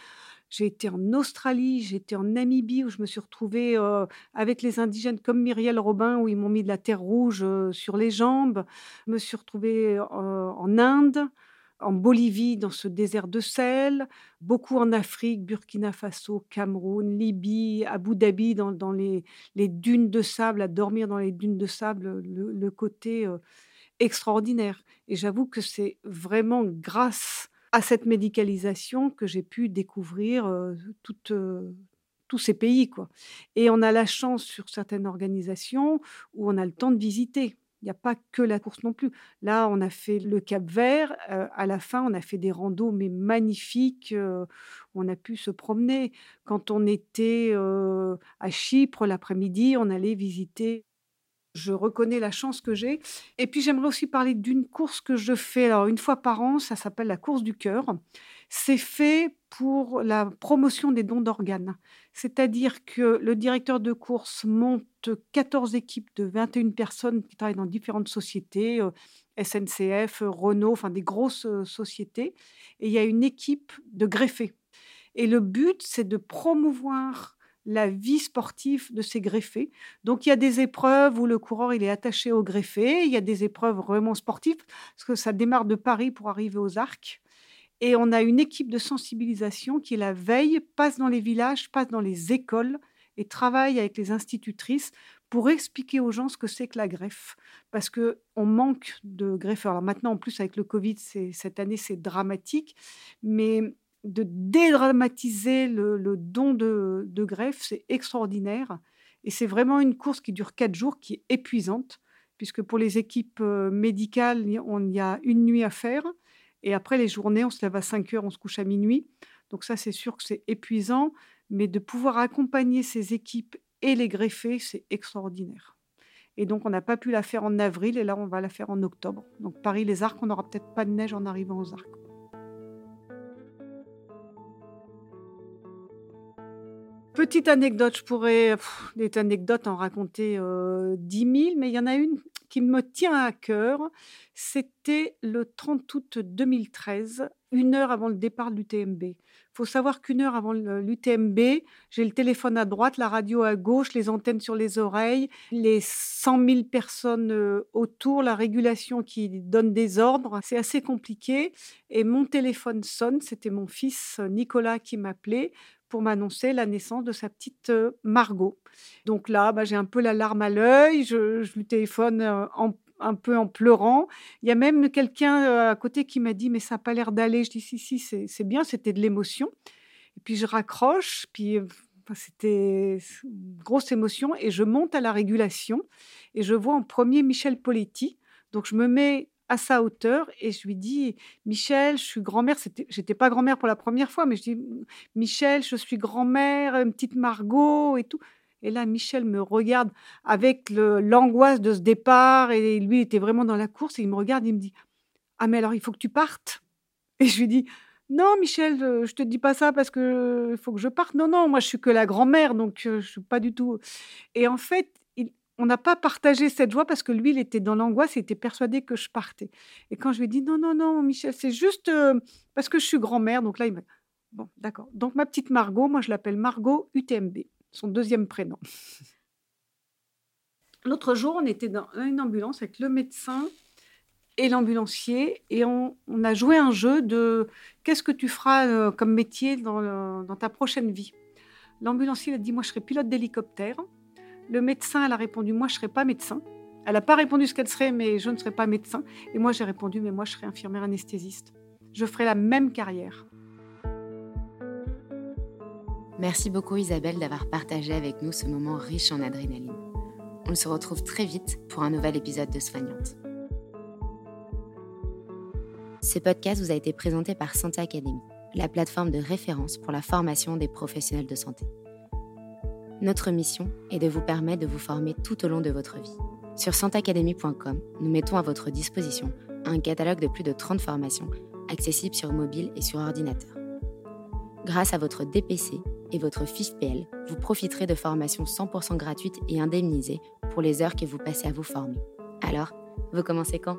J'ai été en Australie, j'ai été en Namibie où je me suis retrouvée, heu, avec les indigènes comme Myriel Robin où ils m'ont mis de la terre rouge, heu, sur les jambes. Je me suis retrouvée, heu, en Inde en Bolivie, dans ce désert de sel, beaucoup en Afrique, Burkina Faso, Cameroun, Libye, Abu Dhabi, dans, les, dunes de sable, à dormir dans les dunes de sable, le, côté euh, extraordinaire. Et j'avoue que c'est vraiment grâce à cette médicalisation que j'ai pu découvrir euh, euh, tous ces pays. Quoi. Et on a la chance sur certaines organisations où on a le temps de visiter. Il n'y a pas que la course non plus. Là, on a fait le Cap Vert. À la fin, on a fait des randos, mais magnifiques. On a pu se promener. Quand on était à Chypre l'après-midi, on allait visiter. Je reconnais la chance que j'ai. Et puis, j'aimerais aussi parler d'une course que je fais. Alors, une fois par an, ça s'appelle la course du cœur. C'est fait pour la promotion des dons d'organes. C'est-à-dire que le directeur de course monte 14 équipes de 21 personnes qui travaillent dans différentes sociétés, euh, SNCF, Renault, enfin des grosses euh, sociétés. Et il y a une équipe de greffés. Et le but, c'est de promouvoir la vie sportive de ces greffés. Donc il y a des épreuves où le coureur il est attaché au greffé, il y a des épreuves vraiment sportives parce que ça démarre de Paris pour arriver aux arcs. Et on a une équipe de sensibilisation qui, la veille, passe dans les villages, passe dans les écoles et travaille avec les institutrices pour expliquer aux gens ce que c'est que la greffe. Parce qu'on manque de greffeurs. Alors maintenant, en plus, avec le Covid, cette année, c'est dramatique. Mais de dédramatiser le, don de, de greffe, c'est extraordinaire. Et c'est vraiment une course qui dure quatre jours, qui est épuisante, puisque pour les équipes euh, médicales, on y a une nuit à faire. Et après, les journées, on se lève à 5 heures, on se couche à minuit. Donc ça, c'est sûr que c'est épuisant, mais de pouvoir accompagner ces équipes et les greffer, c'est extraordinaire. Et donc, on n'a pas pu la faire en avril, et là, on va la faire en octobre. Donc, Paris-les Arcs, on n'aura peut-être pas de neige en arrivant aux Arcs. Petite anecdote, je pourrais, des anecdotes en raconter euh, 10 000, mais il y en a une qui me tient à cœur. C'était le 30 août 2013, une heure avant le départ de l'UTMB. Il faut savoir qu'une heure avant l'UTMB, j'ai le téléphone à droite, la radio à gauche, les antennes sur les oreilles, les 100 000 personnes euh, autour, la régulation qui donne des ordres. C'est assez compliqué. Et mon téléphone sonne, c'était mon fils Nicolas qui m'appelait pour m'annoncer la naissance de sa petite euh, Margot. Donc là, bah, j'ai un peu la larme à l'œil, je, lui téléphone euh, un peu en pleurant. Il y a même quelqu'un euh, à côté qui m'a dit, mais ça n'a pas l'air d'aller. Je dis, si, si, c'est bien, c'était de l'émotion. Et puis je raccroche, puis c'était une grosse émotion, et je monte à la régulation, et je vois en premier Michel Poletti. Donc je me mets à sa hauteur et je lui dis Michel, je suis grand-mère. J'étais pas grand-mère pour la première fois, mais je dis Michel, je suis grand-mère, une petite Margot et tout. Et là, Michel me regarde avec l'angoisse de ce départ et lui il était vraiment dans la course et il me regarde, il me dit Ah, mais alors il faut que tu partes? Et je lui dis Non, Michel, je te dis pas ça parce que faut que je parte. Non, non, moi, je suis que la grand-mère, donc heu, je suis pas du tout et en fait, on n'a pas partagé cette joie parce que lui, il était dans l'angoisse, il était persuadé que je partais et quand je lui ai dit: «Non, non, non, Michel, c'est juste, heu, parce que je suis grand-mère», donc là, il m'a bon, d'accord. Donc ma petite Margot, moi, je l'appelle Margot UTMB, son deuxième prénom. L'autre jour, on était dans une ambulance avec le médecin et l'ambulancier et on a joué un jeu de: «Qu'est-ce que tu feras, heu, comme métier dans dans ta prochaine vie?» l'ambulancier, a dit: «Moi, je serai pilote d'hélicoptère». Le médecin, elle a répondu: «Moi, je serai pas médecin». Elle a pas répondu ce qu'elle serait: «Mais je ne serai pas médecin» et moi, j'ai répondu: «Mais moi, je serai infirmière anesthésiste. Je ferai la même carrière». Merci beaucoup Isabelle d'avoir partagé avec nous ce moment riche en adrénaline. On se retrouve très vite pour un nouvel épisode de Soignante. Ce podcast vous a été présenté par Santé Academy, la plateforme de référence pour la formation des professionnels de santé. Notre mission est de vous permettre de vous former tout au long de votre vie. Sur santeacademy.com, nous mettons à votre disposition un catalogue de plus de 30 formations accessibles sur mobile et sur ordinateur. Grâce à votre DPC et votre fiche PL, vous profiterez de formations 100% gratuites et indemnisées pour les heures que vous passez à vous former. Alors, vous commencez quand?